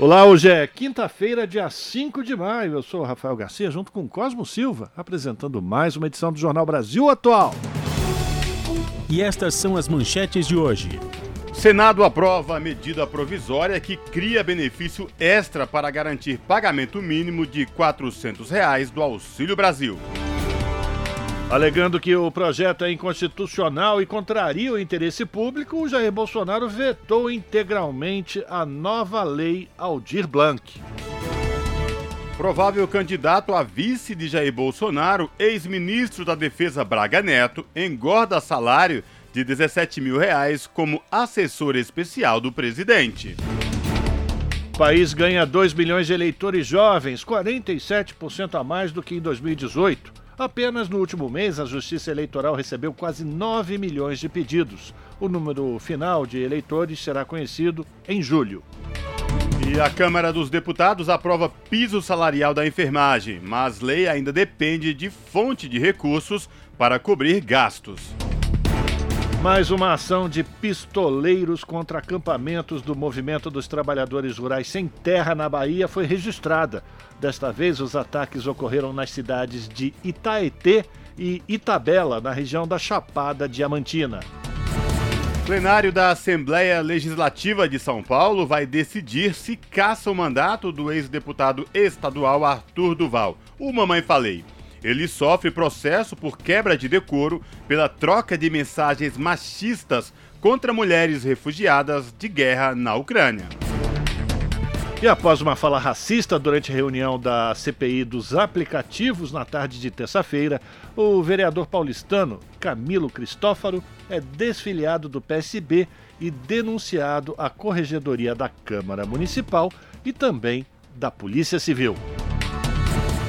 Olá, hoje é quinta-feira, dia 5 de maio. Eu sou o Rafael Garcia, junto com Cosmo Silva, apresentando mais uma edição do Jornal Brasil Atual. E estas são as manchetes de hoje. Senado aprova a medida provisória que cria benefício extra para garantir pagamento mínimo de 400 reais do Auxílio Brasil. Alegando que o projeto é inconstitucional e contraria o interesse público, o Jair Bolsonaro vetou integralmente a nova lei Aldir Blanc. Provável candidato a vice de Jair Bolsonaro, ex-ministro da Defesa Braga Neto, engorda salário de 17 mil reais como assessor especial do presidente. O país ganha 2 milhões de eleitores jovens, 47% a mais do que em 2018. Apenas no último mês, a Justiça Eleitoral recebeu quase 9 milhões de pedidos. O número final de eleitores será conhecido em julho. E a Câmara dos Deputados aprova piso salarial da enfermagem, mas lei ainda depende de fonte de recursos para cobrir gastos. Mais uma ação de pistoleiros contra acampamentos do Movimento dos Trabalhadores Rurais Sem Terra na Bahia foi registrada. Desta vez, os ataques ocorreram nas cidades de Itaetê e Itabela, na região da Chapada Diamantina. Plenário da Assembleia Legislativa de São Paulo vai decidir se caça o mandato do ex-deputado estadual Arthur Duval. O Mamãe Falei. Ele sofre processo por quebra de decoro pela troca de mensagens machistas contra mulheres refugiadas de guerra na Ucrânia. E após uma fala racista durante reunião da CPI dos aplicativos na tarde de terça-feira, o vereador paulistano Camilo Cristófaro é desfiliado do PSB e denunciado à Corregedoria da Câmara Municipal e também da Polícia Civil.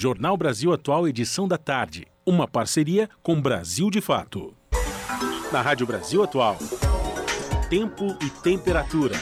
Jornal Brasil Atual, edição da tarde. Uma parceria com Brasil de Fato. Na Rádio Brasil Atual. Tempo e temperatura.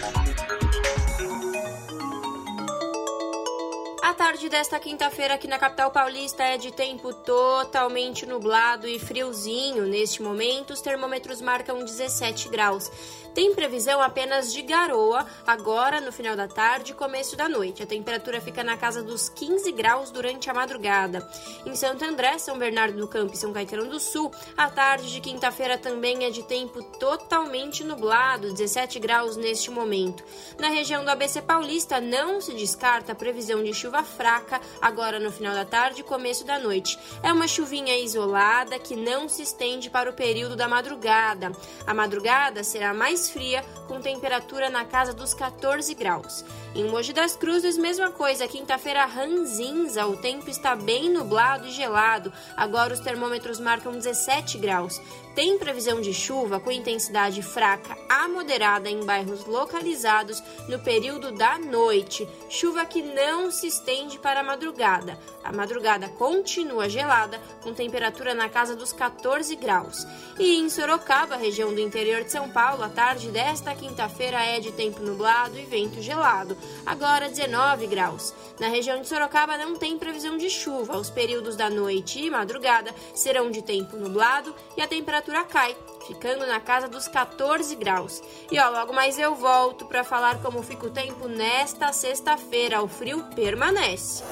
A tarde desta quinta-feira aqui na capital paulista é de tempo totalmente nublado e friozinho. Neste momento, os termômetros marcam 17 graus. Tem previsão apenas de garoa agora no final da tarde e começo da noite. A temperatura fica na casa dos 15 graus durante a madrugada. Em Santo André, São Bernardo do Campo e São Caetano do Sul, a tarde de quinta-feira também é de tempo totalmente nublado, 17 graus neste momento. Na região do ABC Paulista não se descarta a previsão de chuva fraca agora no final da tarde e começo da noite. É uma chuvinha isolada que não se estende para o período da madrugada. A madrugada será mais fria, com temperatura na casa dos 14 graus. Em Mogi das Cruzes, mesma coisa, quinta-feira ranzinza, o tempo está bem nublado e gelado. Agora os termômetros marcam 17 graus. Tem previsão de chuva com intensidade fraca a moderada em bairros localizados no período da noite. Chuva que não se estende para a madrugada. A madrugada continua gelada, com temperatura na casa dos 14 graus. E em Sorocaba, região do interior de São Paulo, a tarde desta quinta-feira é de tempo nublado e vento gelado. Agora 19 graus. Na região de Sorocaba não tem previsão de chuva. Os períodos da noite e madrugada serão de tempo nublado e a temperatura cai, ficando na casa dos 14 graus. E ó, logo mais eu volto para falar como fica o tempo nesta sexta-feira. O frio permanece.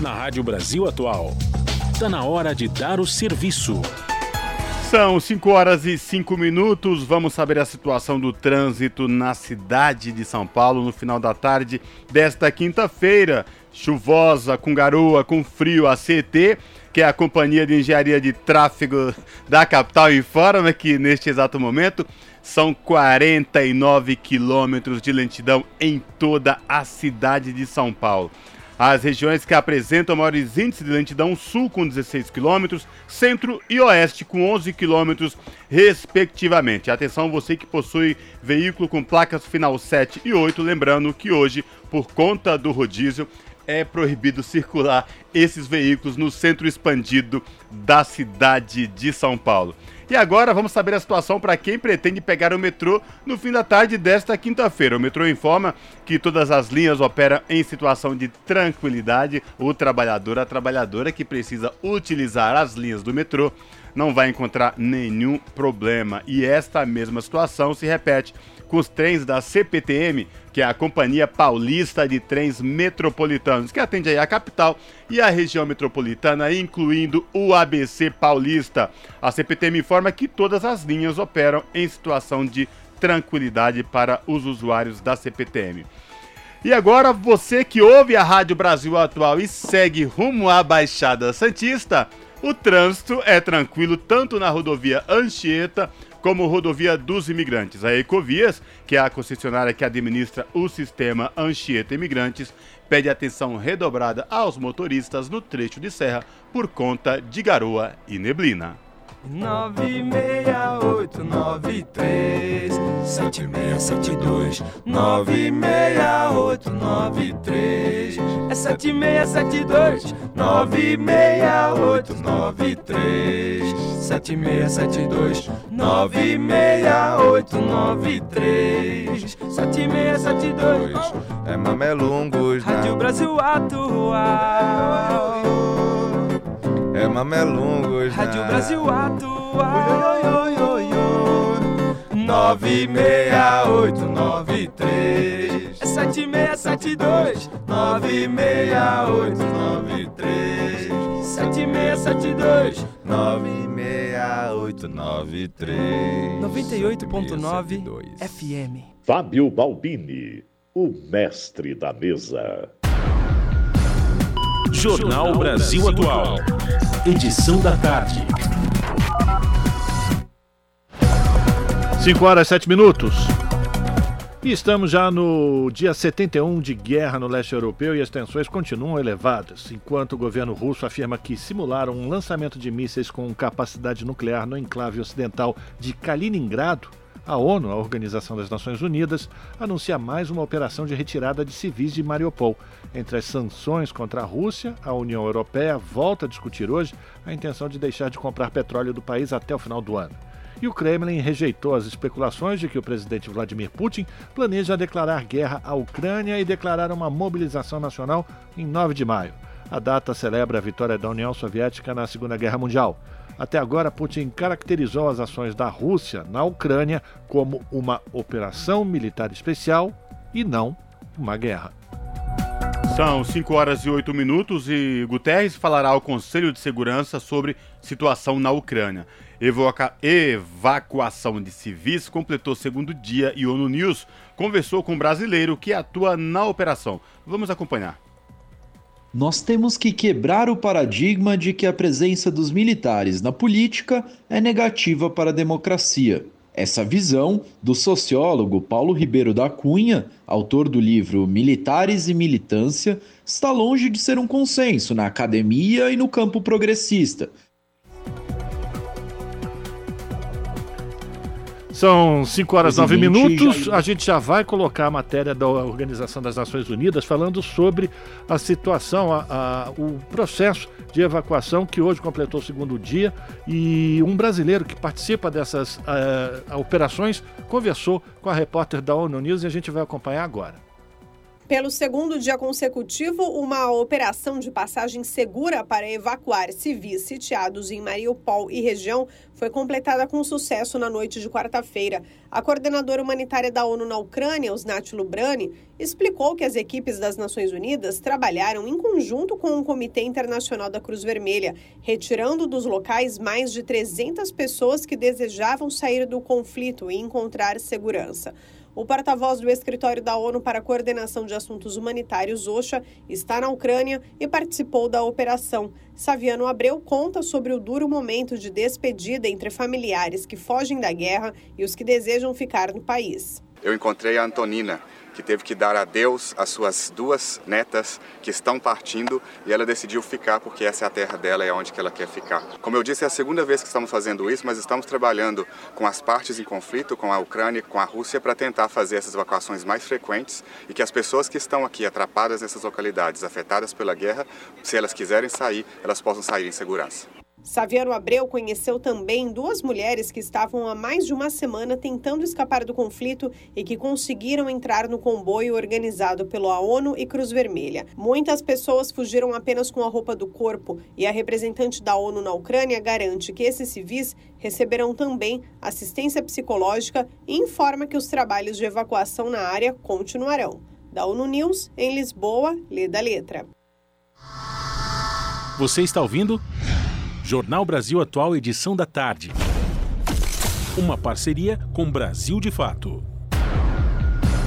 Na Rádio Brasil Atual. Está na hora de dar o serviço. São 5 horas e 5 minutos. Vamos saber a situação do trânsito na cidade de São Paulo no final da tarde desta quinta-feira. chuvosa, com garoa, com frio, a CT, que é a Companhia de Engenharia de Tráfego da capital, informa que neste exato momento são 49 quilômetros de lentidão em toda a cidade de São Paulo. As regiões que apresentam maiores índices de lentidão, sul com 16 km, centro e oeste com 11 km, respectivamente. Atenção, você que possui veículo com placas final 7 e 8, lembrando que hoje, por conta do rodízio, é proibido circular esses veículos no centro expandido da cidade de São Paulo. E agora vamos saber a situação para quem pretende pegar o metrô no fim da tarde desta quinta-feira. O metrô informa que todas as linhas operam em situação de tranquilidade. O trabalhador, a trabalhadora que precisa utilizar as linhas do metrô não vai encontrar nenhum problema. E esta mesma situação se repete com os trens da CPTM, que é a Companhia Paulista de Trens Metropolitanos, que atende aí a capital e a região metropolitana, incluindo o ABC Paulista. A CPTM informa que todas as linhas operam em situação de tranquilidade para os usuários da CPTM. E agora, você que ouve a Rádio Brasil Atual e segue rumo à Baixada Santista, o trânsito é tranquilo tanto na rodovia Anchieta como rodovia dos imigrantes. A Ecovias, que é a concessionária que administra o sistema Anchieta Imigrantes, pede atenção redobrada aos motoristas no trecho de serra por conta de garoa e neblina. 96893 7672 96893 É 7672 96893 7672 96893 7672 É Mamelungos Rádio Brasil Atual é Mamelungos Rádio na... Brasil Atual. 96893 É 7672 96893 7672 96893 98.9 FM Fábio Balbini, o mestre da mesa. Jornal Brasil Atual. Edição da tarde. 5 horas 7 minutos. E estamos já no dia 71 de guerra no leste europeu e as tensões continuam elevadas, enquanto o governo russo afirma que simularam um lançamento de mísseis com capacidade nuclear no enclave ocidental de Kaliningrado. A ONU, a Organização das Nações Unidas, anuncia mais uma operação de retirada de civis de Mariupol. Entre as sanções contra a Rússia, a União Europeia volta a discutir hoje a intenção de deixar de comprar petróleo do país até o final do ano. E o Kremlin rejeitou as especulações de que o presidente Vladimir Putin planeja declarar guerra à Ucrânia e declarar uma mobilização nacional em 9 de maio. A data celebra a vitória da União Soviética na Segunda Guerra Mundial. Até agora, Putin caracterizou as ações da Rússia na Ucrânia como uma operação militar especial e não uma guerra. São 5 horas e 8 minutos e Guterres falará ao Conselho de Segurança sobre situação na Ucrânia. Evoca... Evacuação de civis completou segundo dia e ONU News conversou com um brasileiro que atua na operação. Vamos acompanhar. Nós temos que quebrar o paradigma de que a presença dos militares na política é negativa para a democracia. Essa visão do sociólogo Paulo Ribeiro da Cunha, autor do livro Militares e Militância, está longe de ser um consenso na academia e no campo progressista, São 5 horas e 9 minutos. A gente já vai colocar a matéria da Organização das Nações Unidas falando sobre a situação, a, a, o processo de evacuação que hoje completou o segundo dia. E um brasileiro que participa dessas uh, operações conversou com a repórter da ONU News e a gente vai acompanhar agora. Pelo segundo dia consecutivo, uma operação de passagem segura para evacuar civis sitiados em Mariupol e região foi completada com sucesso na noite de quarta-feira. A coordenadora humanitária da ONU na Ucrânia, Osnat Lubrani, explicou que as equipes das Nações Unidas trabalharam em conjunto com o Comitê Internacional da Cruz Vermelha, retirando dos locais mais de 300 pessoas que desejavam sair do conflito e encontrar segurança. O porta-voz do escritório da ONU para a Coordenação de Assuntos Humanitários, OSHA, está na Ucrânia e participou da operação. Saviano Abreu conta sobre o duro momento de despedida entre familiares que fogem da guerra e os que desejam ficar no país. Eu encontrei a Antonina, que teve que dar adeus às suas duas netas que estão partindo e ela decidiu ficar porque essa é a terra dela é onde que ela quer ficar. Como eu disse, é a segunda vez que estamos fazendo isso, mas estamos trabalhando com as partes em conflito, com a Ucrânia e com a Rússia, para tentar fazer essas evacuações mais frequentes e que as pessoas que estão aqui atrapadas nessas localidades, afetadas pela guerra, se elas quiserem sair, elas possam sair em segurança. Saviano Abreu conheceu também duas mulheres que estavam há mais de uma semana tentando escapar do conflito e que conseguiram entrar no comboio organizado pela ONU e Cruz Vermelha. Muitas pessoas fugiram apenas com a roupa do corpo e a representante da ONU na Ucrânia garante que esses civis receberão também assistência psicológica e informa que os trabalhos de evacuação na área continuarão. Da ONU News, em Lisboa, lê da letra. Você está ouvindo? Jornal Brasil Atual, edição da tarde. Uma parceria com Brasil de Fato.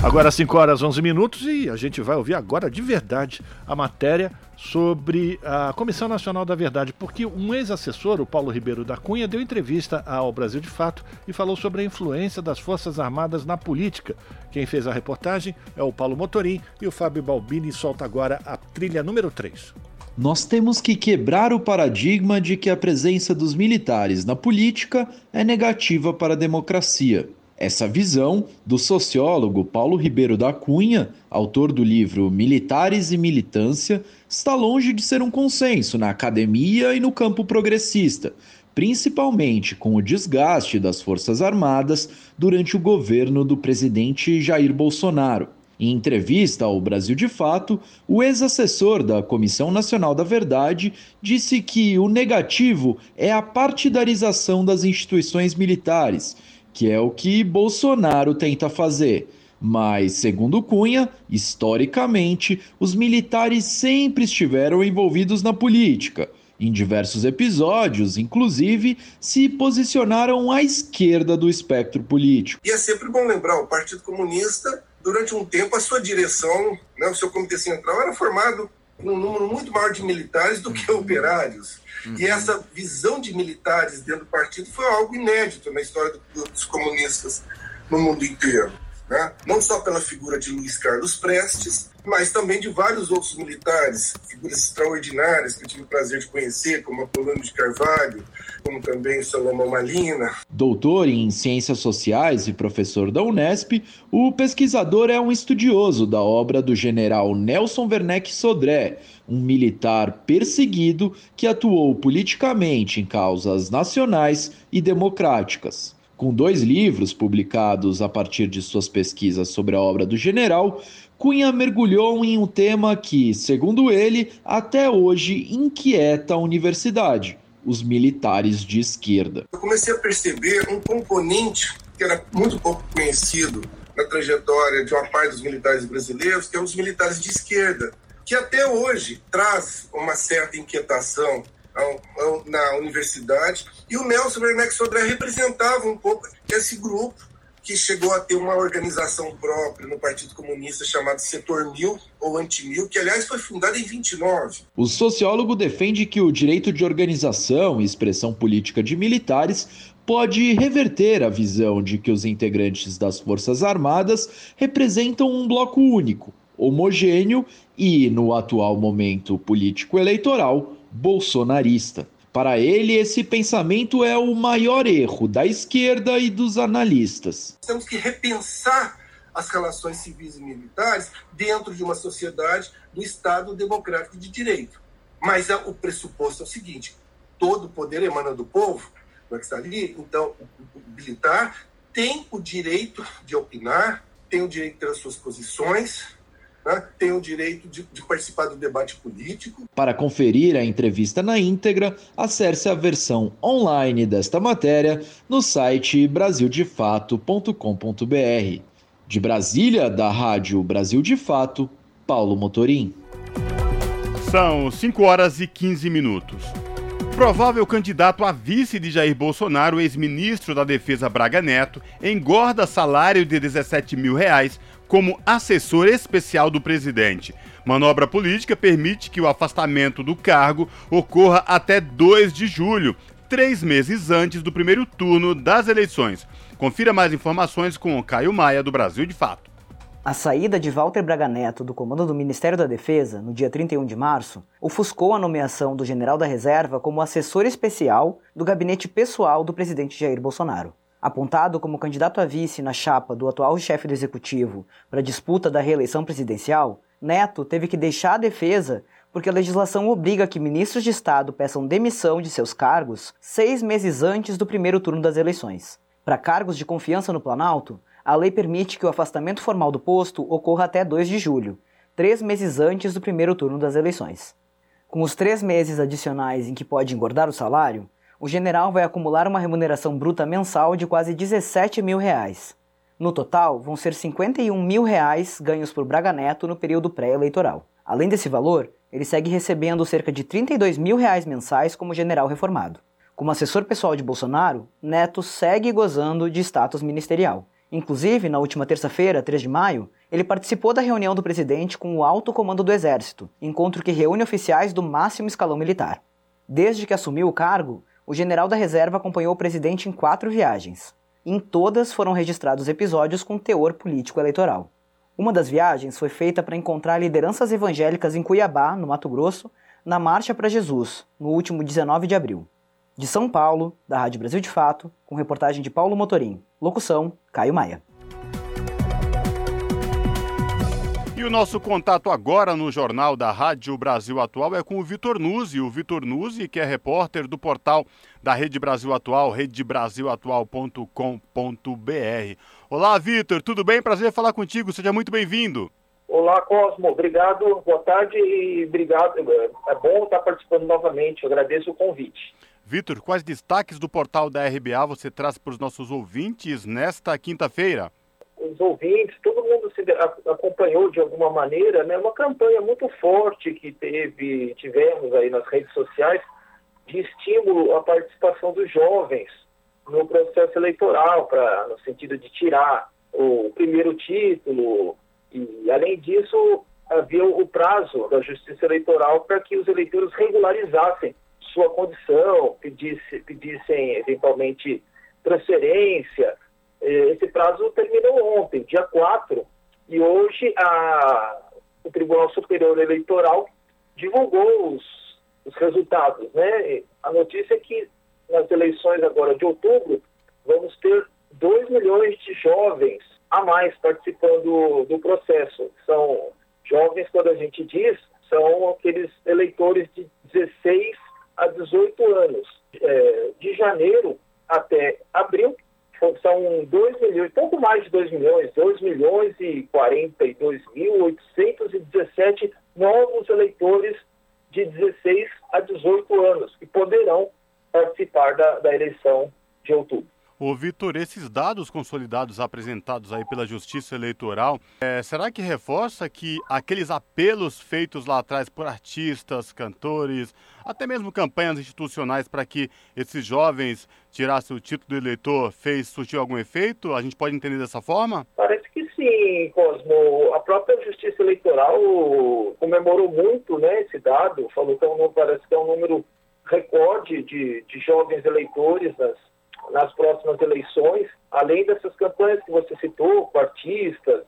Agora 5 horas 11 minutos e a gente vai ouvir agora de verdade a matéria sobre a Comissão Nacional da Verdade, porque um ex-assessor, o Paulo Ribeiro da Cunha, deu entrevista ao Brasil de Fato e falou sobre a influência das Forças Armadas na política. Quem fez a reportagem é o Paulo Motorim e o Fábio Balbini solta agora a trilha número 3 nós temos que quebrar o paradigma de que a presença dos militares na política é negativa para a democracia. Essa visão do sociólogo Paulo Ribeiro da Cunha, autor do livro Militares e Militância, está longe de ser um consenso na academia e no campo progressista, principalmente com o desgaste das Forças Armadas durante o governo do presidente Jair Bolsonaro. Em entrevista ao Brasil de Fato, o ex-assessor da Comissão Nacional da Verdade disse que o negativo é a partidarização das instituições militares, que é o que Bolsonaro tenta fazer. Mas, segundo Cunha, historicamente, os militares sempre estiveram envolvidos na política. Em diversos episódios, inclusive, se posicionaram à esquerda do espectro político. E é sempre bom lembrar: o Partido Comunista durante um tempo, a sua direção, né, o seu comitê central, era formado por um número muito maior de militares do que uhum. operários. Uhum. E essa visão de militares dentro do partido foi algo inédito na história dos comunistas no mundo inteiro. Né? Não só pela figura de Luiz Carlos Prestes, mas também de vários outros militares, figuras extraordinárias que eu tive o prazer de conhecer, como Apolônio de Carvalho, como também Salomão Malina. Doutor em Ciências Sociais e professor da Unesp, o pesquisador é um estudioso da obra do general Nelson Werneck Sodré, um militar perseguido que atuou politicamente em causas nacionais e democráticas. Com dois livros publicados a partir de suas pesquisas sobre a obra do general, Cunha mergulhou em um tema que, segundo ele, até hoje inquieta a universidade: os militares de esquerda. Eu comecei a perceber um componente que era muito pouco conhecido na trajetória de uma parte dos militares brasileiros, que é os militares de esquerda, que até hoje traz uma certa inquietação na universidade. E o Nelson Werneck Sodré representava um pouco esse grupo que chegou a ter uma organização própria no Partido Comunista chamada Setor Mil ou Antimil, que aliás foi fundada em 29. O sociólogo defende que o direito de organização e expressão política de militares pode reverter a visão de que os integrantes das Forças Armadas representam um bloco único, homogêneo e, no atual momento político eleitoral, bolsonarista. Para ele, esse pensamento é o maior erro da esquerda e dos analistas. Temos que repensar as relações civis e militares dentro de uma sociedade do Estado democrático de direito. Mas o pressuposto é o seguinte: todo o poder emana do povo, não é que está ali? Então, o militar tem o direito de opinar, tem o direito de ter as suas posições, né, tem o direito de, de, participar do debate político. Para conferir a entrevista na íntegra, acesse a versão online desta matéria no site brasildefato.com.br. De Brasília, da Rádio Brasil de Fato, Paulo Motorim. São 5 horas e 15 minutos. provável candidato a vice de Jair Bolsonaro, ex-ministro da Defesa Braga Neto, engorda salário de 17 mil reais como assessor especial do presidente. Manobra política permite que o afastamento do cargo ocorra até 2 de julho, três meses antes do primeiro turno das eleições. Confira mais informações com o Caio Maia, do Brasil de Fato. A saída de Walter Braga Neto do comando do Ministério da Defesa, no dia 31 de março, ofuscou a nomeação do general da reserva como assessor especial do gabinete pessoal do presidente Jair Bolsonaro. Apontado como candidato a vice na chapa do atual chefe do executivo para a disputa da reeleição presidencial, Neto teve que deixar a defesa porque a legislação obriga que ministros de Estado peçam demissão de seus cargos seis meses antes do primeiro turno das eleições. Para cargos de confiança no Planalto, a lei permite que o afastamento formal do posto ocorra até 2 de julho, três meses antes do primeiro turno das eleições. Com os três meses adicionais em que pode engordar o salário, o general vai acumular uma remuneração bruta mensal de quase 17 mil reais. No total, vão ser 51 mil reais ganhos por Braga Neto no período pré-eleitoral. Além desse valor, ele segue recebendo cerca de 32 mil reais mensais como general reformado. Como assessor pessoal de Bolsonaro, Neto segue gozando de status ministerial. Inclusive, na última terça-feira, 3 de maio, ele participou da reunião do presidente com o alto comando do Exército, encontro que reúne oficiais do máximo escalão militar. Desde que assumiu o cargo, o general da reserva acompanhou o presidente em quatro viagens. Em todas foram registrados episódios com teor político eleitoral. Uma das viagens foi feita para encontrar lideranças evangélicas em Cuiabá, no Mato Grosso, na Marcha para Jesus, no último 19 de abril. De São Paulo, da Rádio Brasil de Fato, com reportagem de Paulo Motorim. Locução: Caio Maia. E o nosso contato agora no Jornal da Rádio Brasil Atual é com o Vitor Nuzzi. O Vitor Nuzzi, que é repórter do portal da Rede Brasil Atual, redebrasilatual.com.br. Olá, Vitor, tudo bem? Prazer falar contigo, seja muito bem-vindo. Olá, Cosmo, obrigado, boa tarde e obrigado. É bom estar participando novamente, eu agradeço o convite. Vitor, quais destaques do portal da RBA você traz para os nossos ouvintes nesta quinta-feira? Os ouvintes, todo mundo se acompanhou de alguma maneira, né? Uma campanha muito forte que teve, tivemos aí nas redes sociais de estímulo à participação dos jovens no processo eleitoral, para no sentido de tirar o primeiro título e além disso havia o prazo da Justiça Eleitoral para que os eleitores regularizassem sua condição, pedisse, pedissem eventualmente transferência. Eh, esse prazo terminou ontem, dia 4, e hoje a, o Tribunal Superior Eleitoral divulgou os, os resultados. Né? A notícia é que nas eleições agora de outubro vamos ter 2 milhões de jovens a mais participando do processo. São jovens, quando a gente diz, são aqueles eleitores de 16 a 18 anos. É, de janeiro até abril, são 2 milhões, pouco mais de 2 milhões, 2 milhões e 42 mil 817 novos eleitores de 16 a 18 anos que poderão participar da, da eleição de outubro. Ô Vitor, esses dados consolidados apresentados aí pela Justiça Eleitoral, é, será que reforça que aqueles apelos feitos lá atrás por artistas, cantores, até mesmo campanhas institucionais para que esses jovens tirassem o título de eleitor, fez surtiu algum efeito? A gente pode entender dessa forma? Parece que sim, Cosmo. A própria Justiça Eleitoral comemorou muito né, esse dado, falou que é um, parece que é um número recorde de, de jovens eleitores nas nas próximas eleições, além dessas campanhas que você citou, com artistas,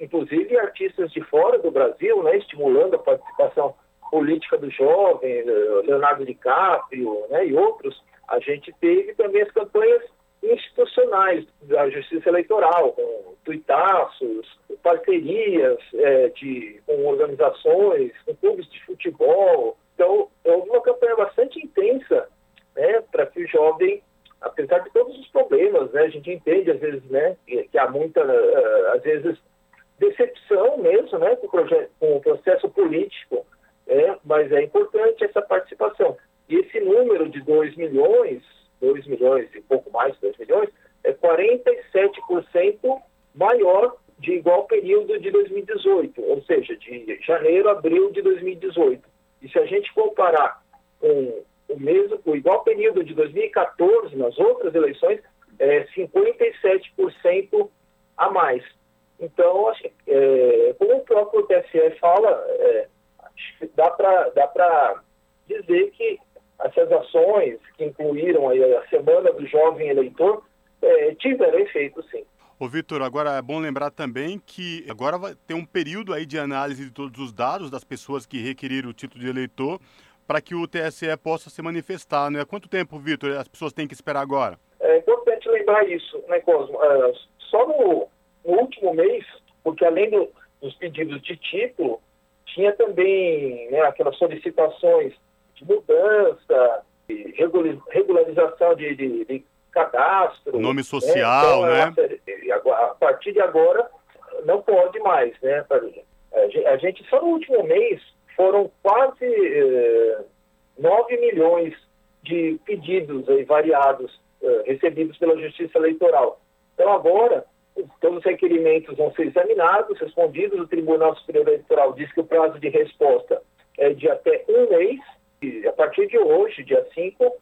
inclusive artistas de fora do Brasil, né, estimulando a participação política do jovem, eh, Leonardo DiCaprio né, e outros, a gente teve também as campanhas institucionais da Justiça Eleitoral, com tuitaços, parcerias é, de, com organizações, com clubes de futebol. Então, houve uma campanha bastante intensa né, para que o jovem apesar de todos os problemas, né, a gente entende às vezes, né, que, há muita, uh, às vezes, decepção mesmo, né, com o, projeto, com o processo político, é, mas é importante essa participação. E esse número de 2 milhões, 2 milhões e pouco mais de 2 milhões, é 47% maior de igual período de 2018, ou seja, de janeiro a abril de 2018. E se a gente comparar com o mesmo, o igual período de 2014 nas outras eleições, é 57% a mais. Então, acho, é, como o próprio TSE fala, é, dá para dizer que essas ações que incluíram a Semana do Jovem Eleitor é, tiveram efeito, sim. Ô, Vitor, agora é bom lembrar também que agora vai ter um período aí de análise de todos os dados das pessoas que requeriram o título de eleitor para que o TSE possa se manifestar, né? Quanto tempo, Vitor, as pessoas têm que esperar agora? É importante lembrar isso, né, Cosmo? É, só no, no, último mês, porque além do, dos pedidos de título, tinha também né, aquelas solicitações de mudança, de regularização de, de, de cadastro. Nome social, né? Então, né? A partir de agora, não pode mais, né? A gente, só no último mês, foram quase eh, 9 milhões de pedidos aí, variados eh, recebidos pela Justiça Eleitoral. Então, agora, todos os requerimentos vão ser examinados, respondidos. O Tribunal Superior Eleitoral diz que o prazo de resposta é de até um mês. E a partir de hoje, dia 5,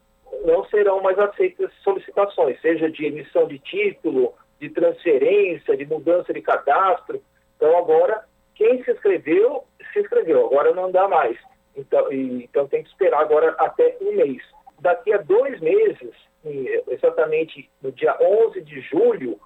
não serão mais aceitas solicitações, seja de emissão de título, de transferência, de mudança de cadastro. Então, agora, quem se inscreveu, se inscreveu. Agora não dá mais. Então, e, então tem que esperar agora até um mês. Daqui a dois meses, exatamente no dia 11 de julho,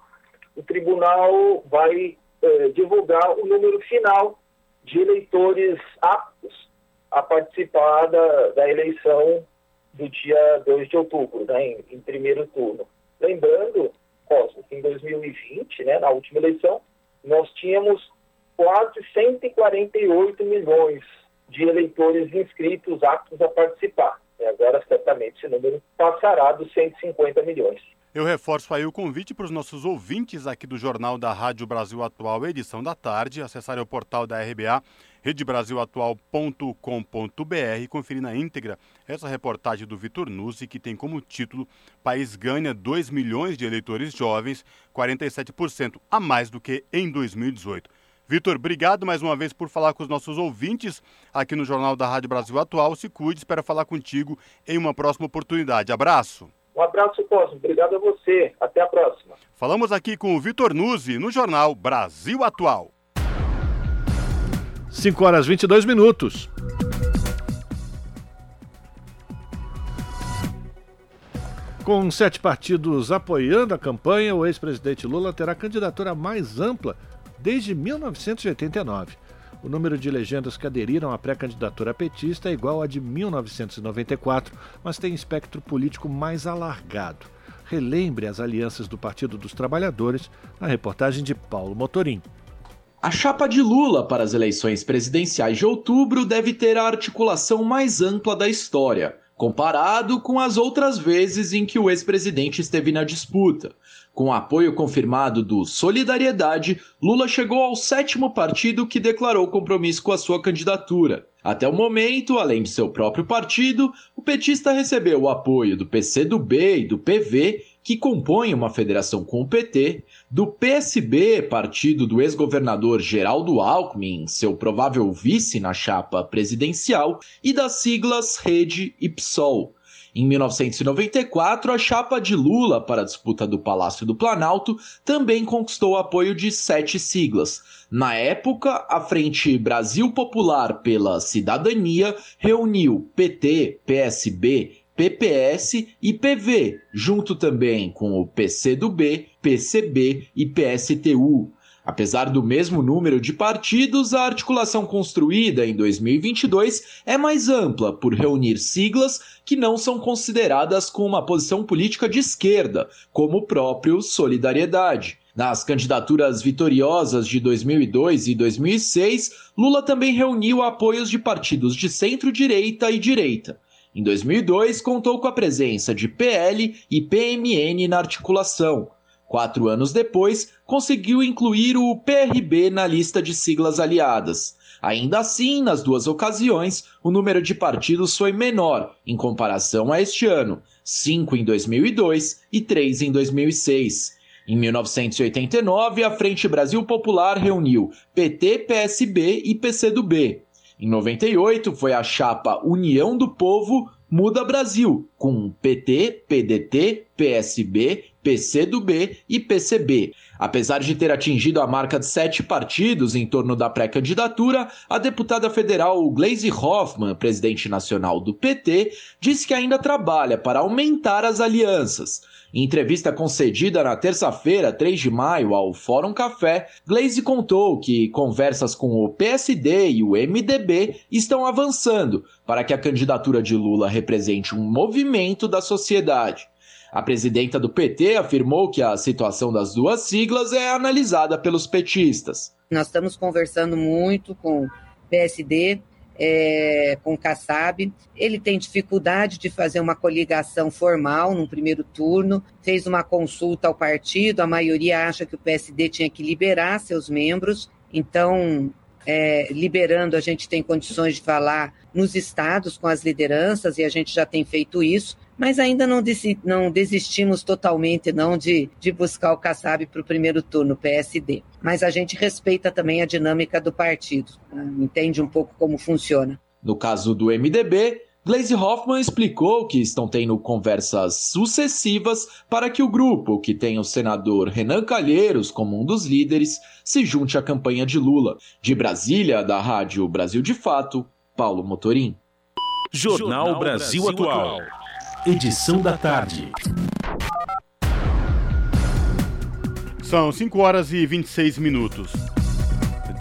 o tribunal vai eh, divulgar o número final de eleitores aptos a participar da, da eleição do dia 2 de outubro, né, em, em primeiro turno. Lembrando, Cosmo, que em 2020, né, na última eleição, nós tínhamos quase 148 milhões de eleitores inscritos aptos a participar. E agora, certamente, esse número passará dos 150 milhões. Eu reforço aí o convite para os nossos ouvintes aqui do Jornal da Rádio Brasil Atual, edição da tarde, acessarem o portal da RBA, redebrasilatual.com.br e conferir na íntegra essa reportagem do Vitor Nuzzi, que tem como título País ganha 2 milhões de eleitores jovens, 47% a mais do que em 2018. Vitor, obrigado mais uma vez por falar com os nossos ouvintes aqui no Jornal da Rádio Brasil Atual. Se cuide, espero falar contigo em uma próxima oportunidade. Abraço. Um abraço, Cosmo. Obrigado a você. Até a próxima. Falamos aqui com o Vitor Nuzzi no jornal Brasil Atual. 5 horas 22 minutos. Com sete partidos apoiando a campanha, o ex-presidente Lula terá candidatura mais ampla desde 1989. O número de legendas que aderiram à pré-candidatura petista é igual à de 1994, mas tem espectro político mais alargado. Relembre as alianças do Partido dos Trabalhadores na reportagem de Paulo Motorim. A chapa de Lula para as eleições presidenciais de outubro deve ter a articulação mais ampla da história, comparado com as outras vezes em que o ex-presidente esteve na disputa. Com apoio confirmado do Solidariedade, Lula chegou ao sétimo partido que declarou compromisso com a sua candidatura. Até o momento, além de seu próprio partido, o petista recebeu o apoio do PCdoB e do PV, que compõem uma federação com o PT, do PSB, partido do ex-governador Geraldo Alckmin, seu provável vice na chapa presidencial, e das siglas Rede e PSOL. Em 1994, a chapa de Lula para a disputa do Palácio do Planalto também conquistou apoio de sete siglas. Na época, a Frente Brasil Popular pela Cidadania reuniu PT, PSB, PPS e PV, junto também com o PCdoB, PCB e PSTU. Apesar do mesmo número de partidos, a articulação construída em 2022 é mais ampla por reunir siglas que não são consideradas com uma posição política de esquerda, como o próprio Solidariedade. Nas candidaturas vitoriosas de 2002 e 2006, Lula também reuniu apoios de partidos de centro-direita e direita. Em 2002, contou com a presença de PL e PMN na articulação. Quatro anos depois, conseguiu incluir o PRB na lista de siglas aliadas. Ainda assim, nas duas ocasiões, o número de partidos foi menor em comparação a este ano, cinco em 2002 e três em 2006. Em 1989, a Frente Brasil Popular reuniu PT, PSB e PCdoB. Em 98, foi a chapa União do Povo Muda Brasil, com PT, PDT, PSB, PCdoB e PCB. Apesar de ter atingido a marca de sete partidos em torno da pré-candidatura, a deputada federal Gleisi Hoffmann, presidente nacional do PT, disse que ainda trabalha para aumentar as alianças. Em entrevista concedida na terça-feira, 3 de maio, ao Fórum Café, Glaze contou que conversas com o PSD e o MDB estão avançando para que a candidatura de Lula represente um movimento da sociedade. A presidenta do PT afirmou que a situação das duas siglas é analisada pelos petistas. Nós estamos conversando muito com o PSD, é, com o Kassab. Ele tem dificuldade de fazer uma coligação formal num primeiro turno, fez uma consulta ao partido, a maioria acha que o PSD tinha que liberar seus membros, então, é, liberando, a gente tem condições de falar nos estados com as lideranças, e a gente já tem feito isso, mas ainda não, desi não desistimos totalmente não de, de buscar o Kassab para o primeiro turno, PSD. Mas a gente respeita também a dinâmica do partido, né? entende um pouco como funciona. No caso do MDB, Glaze Hoffman explicou que estão tendo conversas sucessivas para que o grupo, que tem o senador Renan Calheiros como um dos líderes, se junte à campanha de Lula. De Brasília, da Rádio Brasil de Fato, Paulo Motorim. Jornal Brasil Atual. Edição da tarde. São 5 horas e 26 minutos.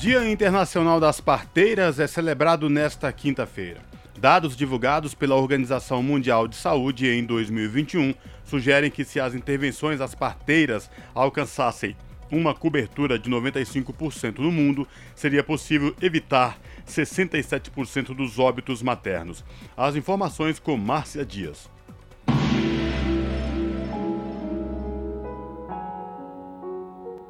Dia Internacional das Parteiras é celebrado nesta quinta-feira. Dados divulgados pela Organização Mundial de Saúde em 2021 sugerem que se as intervenções às parteiras alcançassem uma cobertura de 95% no mundo, seria possível evitar 67% dos óbitos maternos. As informações com Márcia Dias.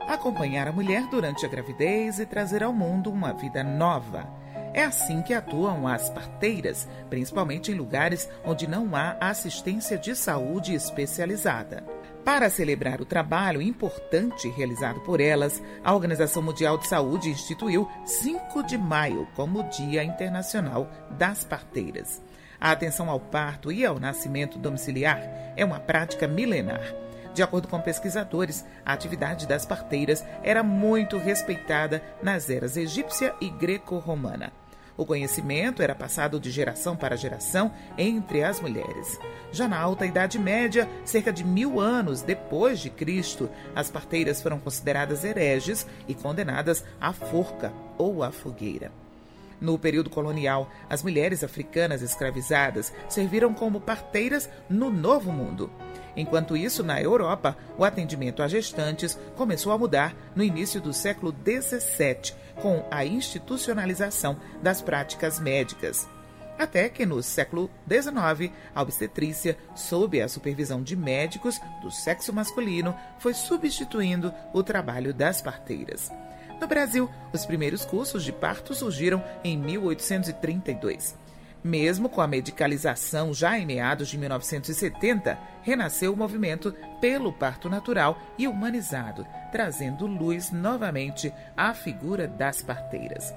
Acompanhar a mulher durante a gravidez e trazer ao mundo uma vida nova. É assim que atuam as parteiras, principalmente em lugares onde não há assistência de saúde especializada. Para celebrar o trabalho importante realizado por elas, a Organização Mundial de Saúde instituiu 5 de maio como Dia Internacional das Parteiras. A atenção ao parto e ao nascimento domiciliar é uma prática milenar. De acordo com pesquisadores, a atividade das parteiras era muito respeitada nas eras egípcia e greco-romana. O conhecimento era passado de geração para geração entre as mulheres. Já na Alta Idade Média, cerca de mil anos depois de Cristo, as parteiras foram consideradas hereges e condenadas à forca ou à fogueira. No período colonial, as mulheres africanas escravizadas serviram como parteiras no Novo Mundo. Enquanto isso, na Europa, o atendimento a gestantes começou a mudar no início do século XVII, com a institucionalização das práticas médicas. Até que no século XIX, a obstetrícia, sob a supervisão de médicos do sexo masculino, foi substituindo o trabalho das parteiras. No Brasil, os primeiros cursos de parto surgiram em 1832. Mesmo com a medicalização já em meados de 1970, renasceu o movimento pelo parto natural e humanizado, trazendo luz novamente à figura das parteiras.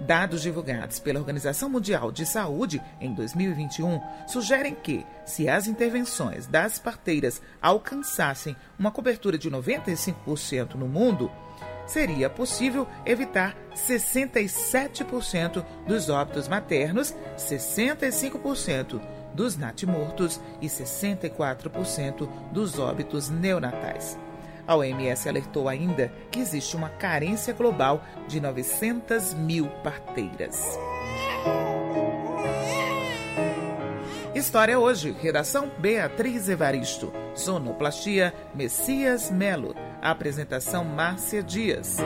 Dados divulgados pela Organização Mundial de Saúde em 2021 sugerem que, se as intervenções das parteiras alcançassem uma cobertura de 95% no mundo, seria possível evitar 67% dos óbitos maternos, 65% dos natimortos e 64% dos óbitos neonatais. A OMS alertou ainda que existe uma carência global de 900 mil parteiras. História hoje. Redação Beatriz Evaristo. Sonoplastia Messias Melo. Apresentação Márcia Dias.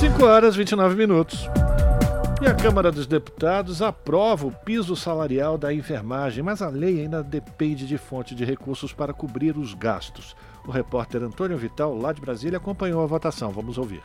Cinco horas e 29 minutos. E a Câmara dos Deputados aprova o piso salarial da enfermagem, mas a lei ainda depende de fonte de recursos para cobrir os gastos. O repórter Antônio Vital, lá de Brasília, acompanhou a votação. Vamos ouvir.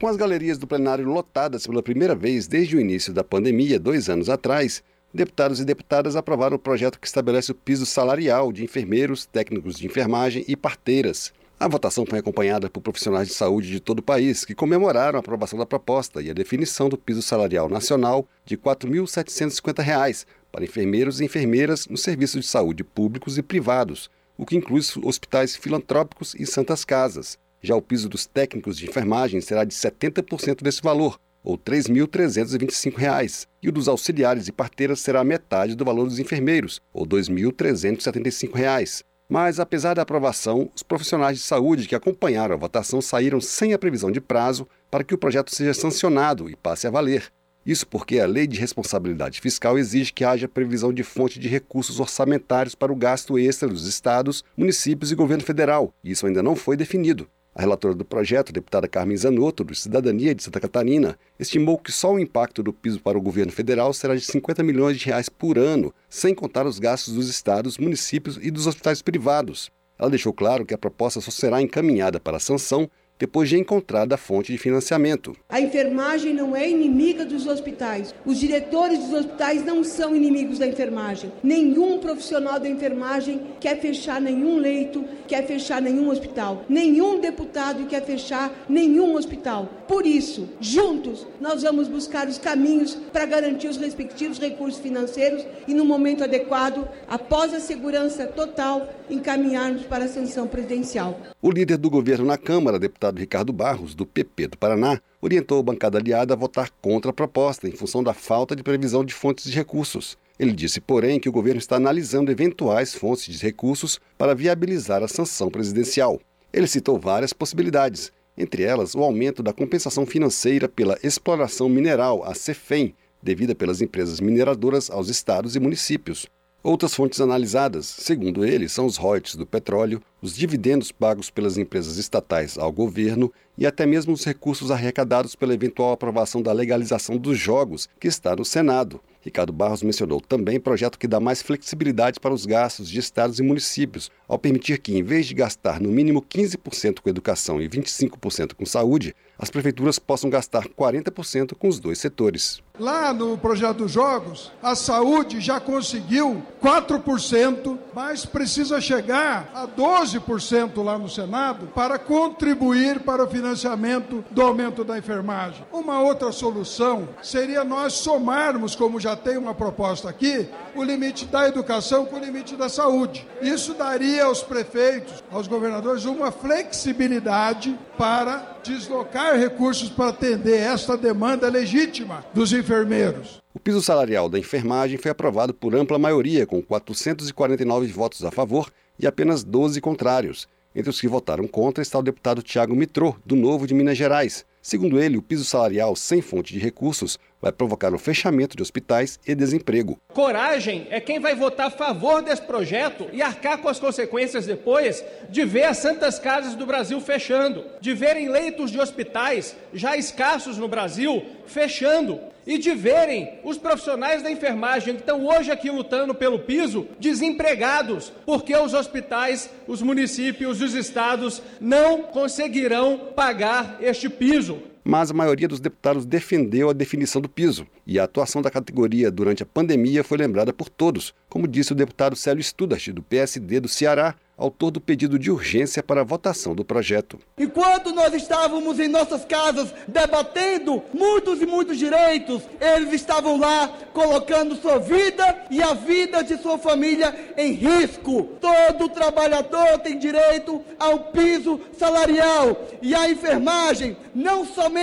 Com as galerias do plenário lotadas pela primeira vez desde o início da pandemia, dois anos atrás, deputados e deputadas aprovaram o projeto que estabelece o piso salarial de enfermeiros, técnicos de enfermagem e parteiras. A votação foi acompanhada por profissionais de saúde de todo o país que comemoraram a aprovação da proposta e a definição do piso salarial nacional de R$ 4.750 para enfermeiros e enfermeiras nos serviços de saúde públicos e privados, o que inclui hospitais filantrópicos e santas casas. Já o piso dos técnicos de enfermagem será de 70% desse valor, ou R$ 3.325, e o dos auxiliares e parteiras será metade do valor dos enfermeiros, ou R$ 2.375. Mas, apesar da aprovação, os profissionais de saúde que acompanharam a votação saíram sem a previsão de prazo para que o projeto seja sancionado e passe a valer. Isso porque a Lei de Responsabilidade Fiscal exige que haja previsão de fonte de recursos orçamentários para o gasto extra dos estados, municípios e governo federal. Isso ainda não foi definido. A relatora do projeto, a deputada Carmen Zanotto, do Cidadania de Santa Catarina, estimou que só o impacto do piso para o governo federal será de 50 milhões de reais por ano, sem contar os gastos dos estados, municípios e dos hospitais privados. Ela deixou claro que a proposta só será encaminhada para sanção depois de encontrada a fonte de financiamento. A enfermagem não é inimiga dos hospitais. Os diretores dos hospitais não são inimigos da enfermagem. Nenhum profissional da enfermagem quer fechar nenhum leito, quer fechar nenhum hospital. Nenhum deputado quer fechar nenhum hospital. Por isso, juntos, nós vamos buscar os caminhos para garantir os respectivos recursos financeiros e, no momento adequado, após a segurança total, encaminharmos para a sanção presidencial. O líder do governo na Câmara, deputado Ricardo Barros, do PP do Paraná, orientou a bancada aliada a votar contra a proposta, em função da falta de previsão de fontes de recursos. Ele disse, porém, que o governo está analisando eventuais fontes de recursos para viabilizar a sanção presidencial. Ele citou várias possibilidades, entre elas o aumento da compensação financeira pela exploração mineral, a CEFEM, devida pelas empresas mineradoras aos estados e municípios. Outras fontes analisadas, segundo ele, são os royalties do petróleo, os dividendos pagos pelas empresas estatais ao governo e até mesmo os recursos arrecadados pela eventual aprovação da legalização dos jogos, que está no Senado. Ricardo Barros mencionou também projeto que dá mais flexibilidade para os gastos de estados e municípios, ao permitir que, em vez de gastar no mínimo 15% com educação e 25% com saúde, as prefeituras possam gastar 40% com os dois setores. Lá no projeto dos jogos, a saúde já conseguiu 4%, mas precisa chegar a 12% lá no Senado para contribuir para o financiamento do aumento da enfermagem. Uma outra solução seria nós somarmos, como já tem uma proposta aqui, o limite da educação com o limite da saúde. Isso daria aos prefeitos, aos governadores, uma flexibilidade para deslocar recursos para atender esta demanda legítima dos enfermeiros. O piso salarial da enfermagem foi aprovado por ampla maioria, com 449 votos a favor e apenas 12 contrários. Entre os que votaram contra está o deputado Tiago Mitrô, do Novo de Minas Gerais. Segundo ele, o piso salarial sem fonte de recursos vai provocar o fechamento de hospitais e desemprego. Coragem é quem vai votar a favor desse projeto e arcar com as consequências depois de ver as santas casas do Brasil fechando, de verem leitos de hospitais já escassos no Brasil fechando e de verem os profissionais da enfermagem que estão hoje aqui lutando pelo piso desempregados, porque os hospitais, os municípios, os estados não conseguirão pagar este piso mas a maioria dos deputados defendeu a definição do piso, e a atuação da categoria durante a pandemia foi lembrada por todos, como disse o deputado Célio Studas, do PSD do Ceará, autor do pedido de urgência para a votação do projeto. Enquanto nós estávamos em nossas casas debatendo muitos e muitos direitos, eles estavam lá colocando sua vida e a vida de sua família em risco. Todo trabalhador tem direito ao piso salarial e a enfermagem não somente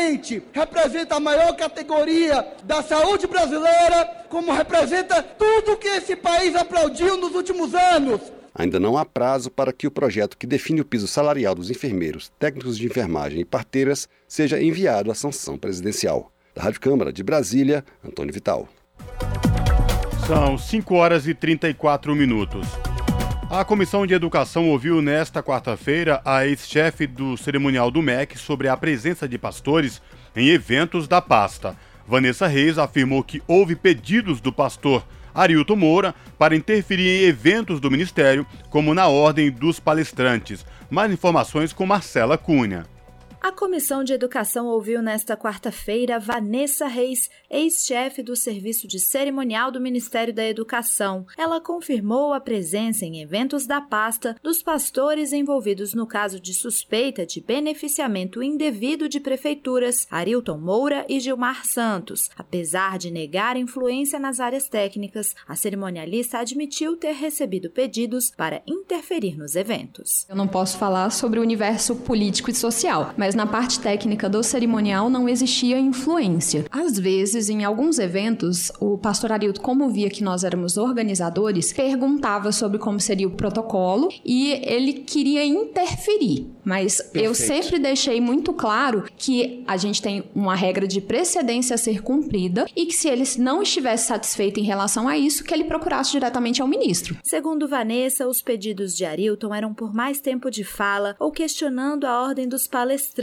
representa a maior categoria da saúde brasileira, como representa tudo que esse país aplaudiu nos últimos anos. Ainda não há prazo para que o projeto que define o piso salarial dos enfermeiros, técnicos de enfermagem e parteiras seja enviado à sanção presidencial. Da Rádio Câmara de Brasília, Antônio Vital. São 5 horas e 34 minutos. A Comissão de Educação ouviu nesta quarta-feira a ex-chefe do cerimonial do MEC sobre a presença de pastores em eventos da pasta. Vanessa Reis afirmou que houve pedidos do pastor Arilton Moura para interferir em eventos do Ministério, como na Ordem dos Palestrantes. Mais informações com Marcela Cunha. A Comissão de Educação ouviu nesta quarta-feira Vanessa Reis, ex-chefe do Serviço de Cerimonial do Ministério da Educação. Ela confirmou a presença em eventos da pasta dos pastores envolvidos no caso de suspeita de beneficiamento indevido de prefeituras, Arilton Moura e Gilmar Santos. Apesar de negar influência nas áreas técnicas, a cerimonialista admitiu ter recebido pedidos para interferir nos eventos. Eu não posso falar sobre o universo político e social, mas mas na parte técnica do cerimonial não existia influência. Às vezes, em alguns eventos, o pastor Arilton, como via que nós éramos organizadores, perguntava sobre como seria o protocolo e ele queria interferir. Mas Perfeito. eu sempre deixei muito claro que a gente tem uma regra de precedência a ser cumprida e que se ele não estivesse satisfeito em relação a isso, que ele procurasse diretamente ao ministro. Segundo Vanessa, os pedidos de Arilton eram por mais tempo de fala ou questionando a ordem dos palestrantes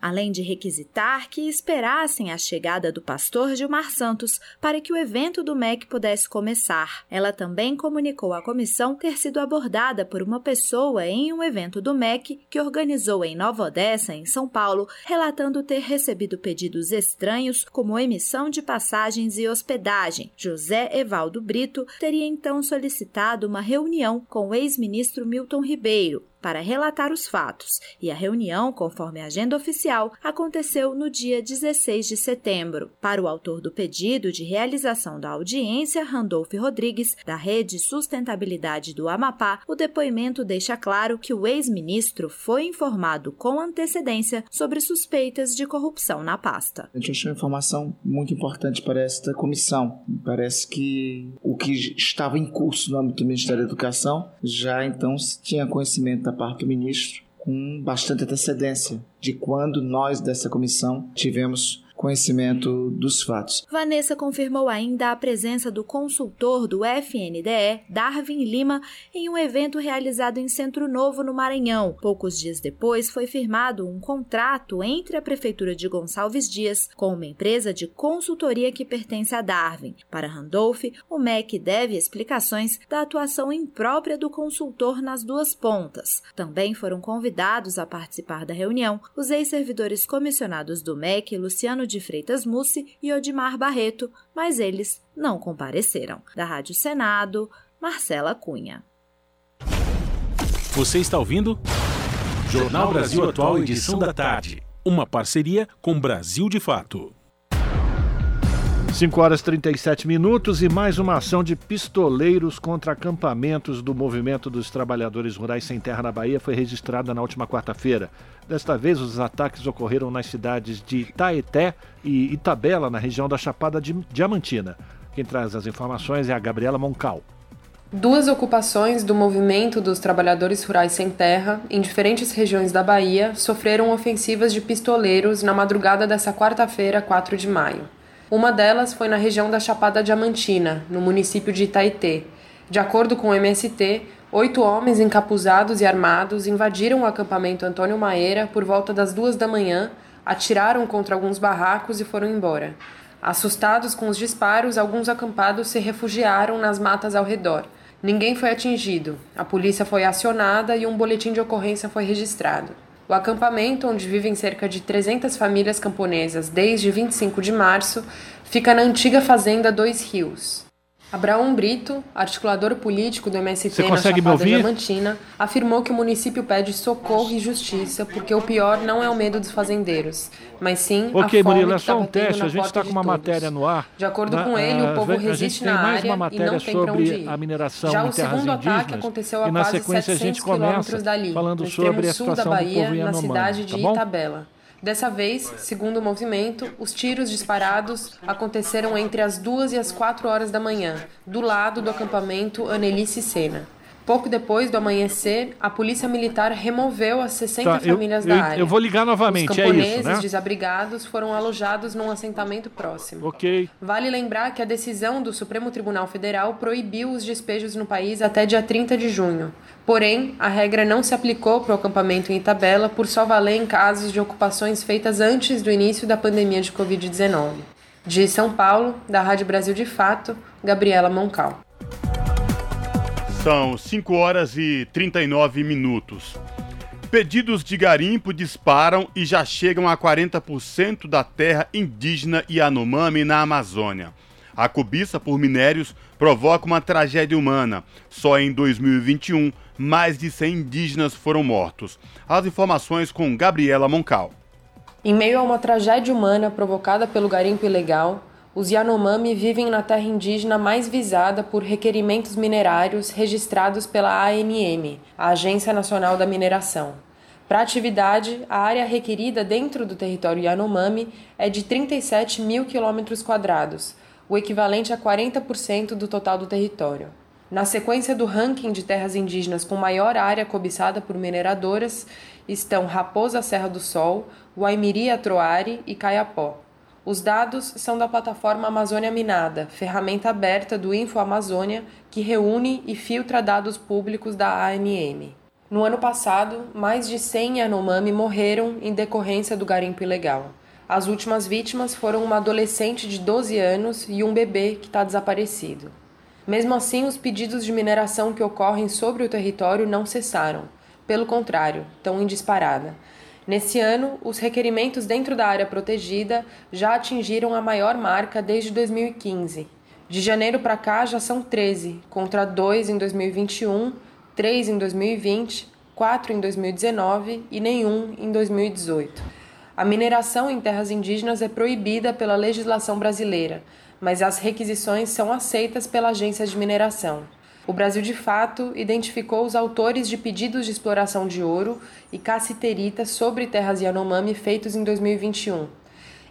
além de requisitar que esperassem a chegada do pastor Gilmar Santos para que o evento do MEC pudesse começar. Ela também comunicou à comissão ter sido abordada por uma pessoa em um evento do MEC que organizou em Nova Odessa, em São Paulo, relatando ter recebido pedidos estranhos como emissão de passagens e hospedagem. José Evaldo Brito teria então solicitado uma reunião com o ex-ministro Milton Ribeiro, para relatar os fatos, e a reunião, conforme a agenda oficial, aconteceu no dia 16 de setembro. Para o autor do pedido de realização da audiência, Randolph Rodrigues, da Rede Sustentabilidade do Amapá, o depoimento deixa claro que o ex-ministro foi informado com antecedência sobre suspeitas de corrupção na pasta. A gente achou informação muito importante para esta comissão. Parece que o que estava em curso no âmbito do Ministério da Educação já então tinha conhecimento da parte do ministro com bastante antecedência de quando nós dessa comissão tivemos conhecimento dos fatos. Vanessa confirmou ainda a presença do consultor do FNDE, Darwin Lima, em um evento realizado em Centro Novo, no Maranhão. Poucos dias depois, foi firmado um contrato entre a Prefeitura de Gonçalves Dias com uma empresa de consultoria que pertence a Darwin. Para Randolph, o MEC deve explicações da atuação imprópria do consultor nas duas pontas. Também foram convidados a participar da reunião os ex-servidores comissionados do MEC, Luciano de Freitas Mussi e Odimar Barreto, mas eles não compareceram. Da Rádio Senado, Marcela Cunha. Você está ouvindo? Jornal Brasil Atual, edição da tarde. Uma parceria com Brasil de Fato. 5 horas 37 minutos e mais uma ação de pistoleiros contra acampamentos do Movimento dos Trabalhadores Rurais Sem Terra na Bahia foi registrada na última quarta-feira. Desta vez, os ataques ocorreram nas cidades de Taeté e Itabela, na região da Chapada Diamantina. Quem traz as informações é a Gabriela Moncal. Duas ocupações do movimento dos trabalhadores rurais sem terra, em diferentes regiões da Bahia, sofreram ofensivas de pistoleiros na madrugada dessa quarta-feira, 4 de maio. Uma delas foi na região da Chapada Diamantina, no município de Itaitê. De acordo com o MST, oito homens encapuzados e armados invadiram o acampamento Antônio Maera por volta das duas da manhã, atiraram contra alguns barracos e foram embora. Assustados com os disparos, alguns acampados se refugiaram nas matas ao redor. Ninguém foi atingido. A polícia foi acionada e um boletim de ocorrência foi registrado. O acampamento, onde vivem cerca de 300 famílias camponesas desde 25 de março, fica na antiga fazenda Dois Rios. Abraão Brito, articulador político do MST na Chapada Diamantina, afirmou que o município pede socorro e justiça porque o pior não é o medo dos fazendeiros, mas sim Ok, a fome Murilo, é que só tá um teste. A gente está com uma todos. matéria no ar. De acordo Na- com ele, ah, o povo resiste na área e não tem para onde ir. a mineração Já o segundo ataque aconteceu a quase sequência a gente 700 começa quilômetros dali, falando no sobre a sul da Bahia, na cidade de tá? Itabela. Dessa vez, segundo o movimento, os tiros disparados aconteceram entre as duas e as quatro horas da manhã, do lado do acampamento Anelice Sena. Pouco depois do amanhecer, a polícia militar removeu as 60 Tá, eu- famílias eu- da área. eu vou ligar novamente, Os é isso, camponeses né? desabrigados foram alojados num assentamento próximo. Ok. Vale lembrar que a decisão do Supremo Tribunal Federal proibiu os despejos no país até dia 30 de junho. Porém, a regra não se aplicou para o acampamento em Itabela por só valer em casos de ocupações feitas antes do início da pandemia de Covid-19. De São Paulo, da Rádio Brasil de Fato, Gabriela Moncal. São 5 horas e 39 minutos. Pedidos de garimpo disparam e já chegam a 40% da terra indígena Yanomami na Amazônia. A cobiça por minérios provoca uma tragédia humana. Só em 2021, mais de 100 indígenas foram mortos. As informações com Gabriela Moncal. Em meio a uma tragédia humana provocada pelo garimpo ilegal, os Yanomami vivem na terra indígena mais visada por requerimentos minerários registrados pela ANM, a Agência Nacional da Mineração. Para a atividade, a área requerida dentro do território Yanomami é de 37 mil quilômetros quadrados, o equivalente a 40% do total do território. Na sequência do ranking de terras indígenas com maior área cobiçada por mineradoras estão Raposa Serra do Sol, Waimiri Atroari e Caiapó. Os dados são da plataforma Amazônia Minada, ferramenta aberta do Info Amazônia que reúne e filtra dados públicos da ANM. No ano passado, mais de 100 Yanomami morreram em decorrência do garimpo ilegal. As últimas vítimas foram uma adolescente de 12 anos e um bebê que está desaparecido. Mesmo assim, os pedidos de mineração que ocorrem sobre o território não cessaram. Pelo contrário, estão em disparada. Nesse ano, os requerimentos dentro da área protegida já atingiram a maior marca desde 2015. De janeiro para cá já são 13, contra 2 em 2021, 3 em 2020, 4 em 2019 e nenhum em 2018. A mineração em terras indígenas é proibida pela legislação brasileira, mas as requisições são aceitas pela agência de mineração. O Brasil, de fato, identificou os autores de pedidos de exploração de ouro e cassiterita sobre terras Yanomami feitos em 2021.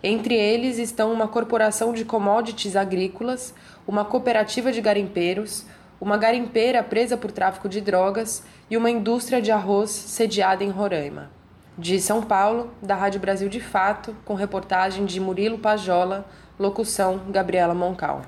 Entre eles estão uma corporação de commodities agrícolas, uma cooperativa de garimpeiros, uma garimpeira presa por tráfico de drogas e uma indústria de arroz sediada em Roraima. De São Paulo, da Rádio Brasil de Fato, com reportagem de Murilo Pajola, locução Gabriela Moncal.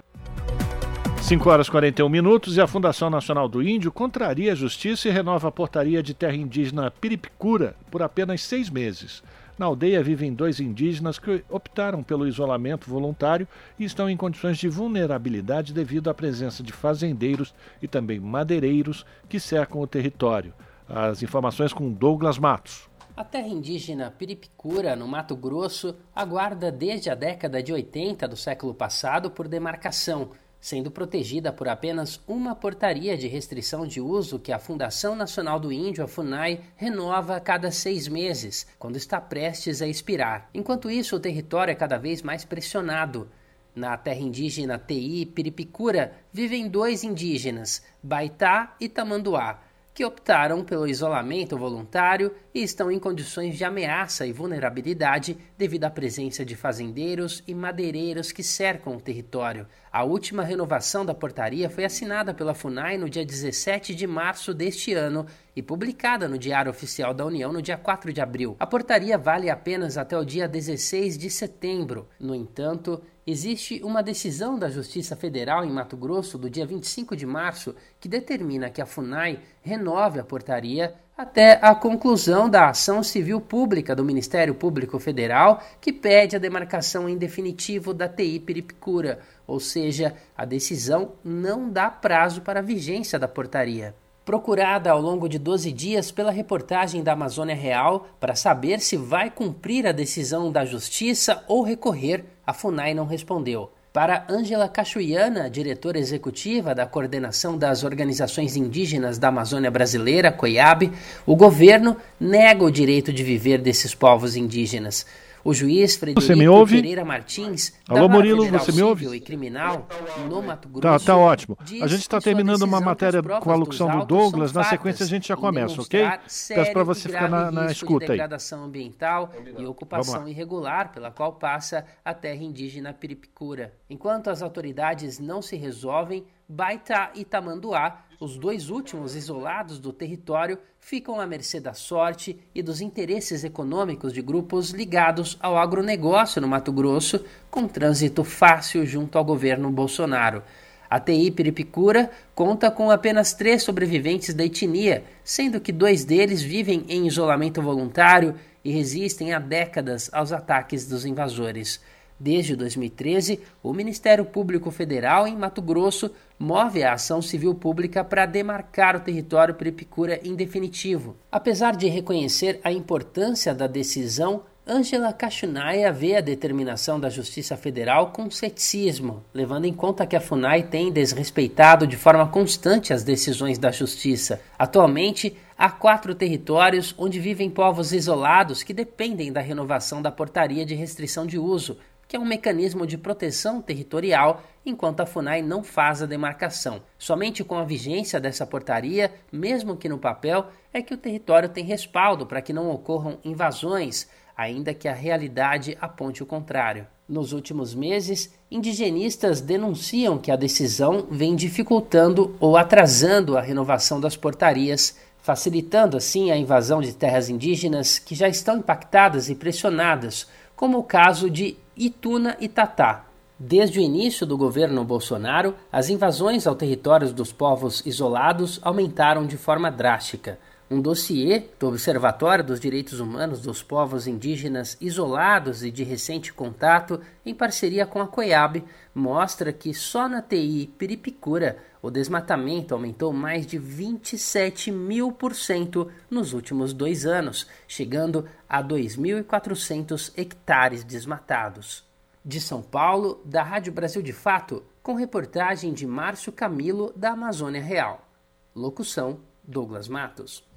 5 horas e 41 minutos e a Fundação Nacional do Índio contraria a justiça e renova a portaria de terra indígena Piripicura por apenas seis meses. Na aldeia vivem dois indígenas que optaram pelo isolamento voluntário e estão em condições de vulnerabilidade devido à presença de fazendeiros e também madeireiros que cercam o território. As informações com Douglas Matos. A terra indígena Piripicura, no Mato Grosso, aguarda desde a década de 80 do século passado por demarcação sendo protegida por apenas uma portaria de restrição de uso que a Fundação Nacional do Índio, a FUNAI, renova a cada seis meses, quando está prestes a expirar. Enquanto isso, o território é cada vez mais pressionado. Na terra indígena TI Piripicura vivem dois indígenas, Baitá e Tamanduá que optaram pelo isolamento voluntário e estão em condições de ameaça e vulnerabilidade devido à presença de fazendeiros e madeireiros que cercam o território. A última renovação da portaria foi assinada pela FUNAI no dia 17 de março deste ano e publicada no Diário Oficial da União no dia 4 de abril. A portaria vale apenas até o dia 16 de setembro. No entanto, Existe uma decisão da Justiça Federal em Mato Grosso do dia 25 de março que determina que a FUNAI renove a portaria até a conclusão da ação civil pública do Ministério Público Federal que pede a demarcação em definitivo da TI Piripicura, ou seja, a decisão não dá prazo para a vigência da portaria. Procurada ao longo de 12 dias pela reportagem da Amazônia Real para saber se vai cumprir a decisão da Justiça ou recorrer, a FUNAI não respondeu. Para Ângela Cachuiana, diretora executiva da Coordenação das Organizações Indígenas da Amazônia Brasileira, COIAB, o governo nega o direito de viver desses povos indígenas. O juiz Frederico Pereira Martins, Alô, Murilo, você me ouve? E criminal no Mato tá, Grosso, tá, tá ótimo. A gente está terminando uma matéria com a locução do Douglas. Na sequência a gente já começa, ok? Peço para você ficar na, na escuta de degradação aí. ambiental e ocupação irregular pela qual passa a terra indígena Piripicura. Enquanto as autoridades não se resolvem, Baita e Tamanduá, os dois últimos isolados do território, ficam à mercê da sorte e dos interesses econômicos de grupos ligados ao agronegócio no Mato Grosso, com trânsito fácil junto ao governo Bolsonaro. A TI Piripicura conta com apenas três sobreviventes da etnia, sendo que dois deles vivem em isolamento voluntário e resistem há décadas aos ataques dos invasores. Desde 2013, o Ministério Público Federal em Mato Grosso move a ação civil pública para demarcar o território Piripicura em definitivo. Apesar de reconhecer a importância da decisão, Ângela Cachunaia vê a determinação da Justiça Federal com ceticismo, levando em conta que a FUNAI tem desrespeitado de forma constante as decisões da Justiça. Atualmente, há quatro territórios onde vivem povos isolados que dependem da renovação da portaria de restrição de uso, que é um mecanismo de proteção territorial, enquanto a FUNAI não faz a demarcação. Somente com a vigência dessa portaria, mesmo que no papel, é que o território tem respaldo para que não ocorram invasões ainda que a realidade aponte o contrário. Nos últimos meses, indigenistas denunciam que a decisão vem dificultando ou atrasando a renovação das portarias, facilitando assim a invasão de terras indígenas que já estão impactadas e pressionadas, como o caso de Ituna e Tatá. Desde o início do governo Bolsonaro, as invasões ao território dos povos isolados aumentaram de forma drástica. Um dossiê do Observatório dos Direitos Humanos dos Povos Indígenas Isolados e de recente contato, em parceria com a COIAB, mostra que só na TI Piripicura o desmatamento aumentou mais de 27 mil por cento nos últimos dois anos, chegando a 2.400 hectares desmatados. De São Paulo, da Rádio Brasil de Fato, com reportagem de Márcio Camilo, da Amazônia Real. Locução: Douglas Matos.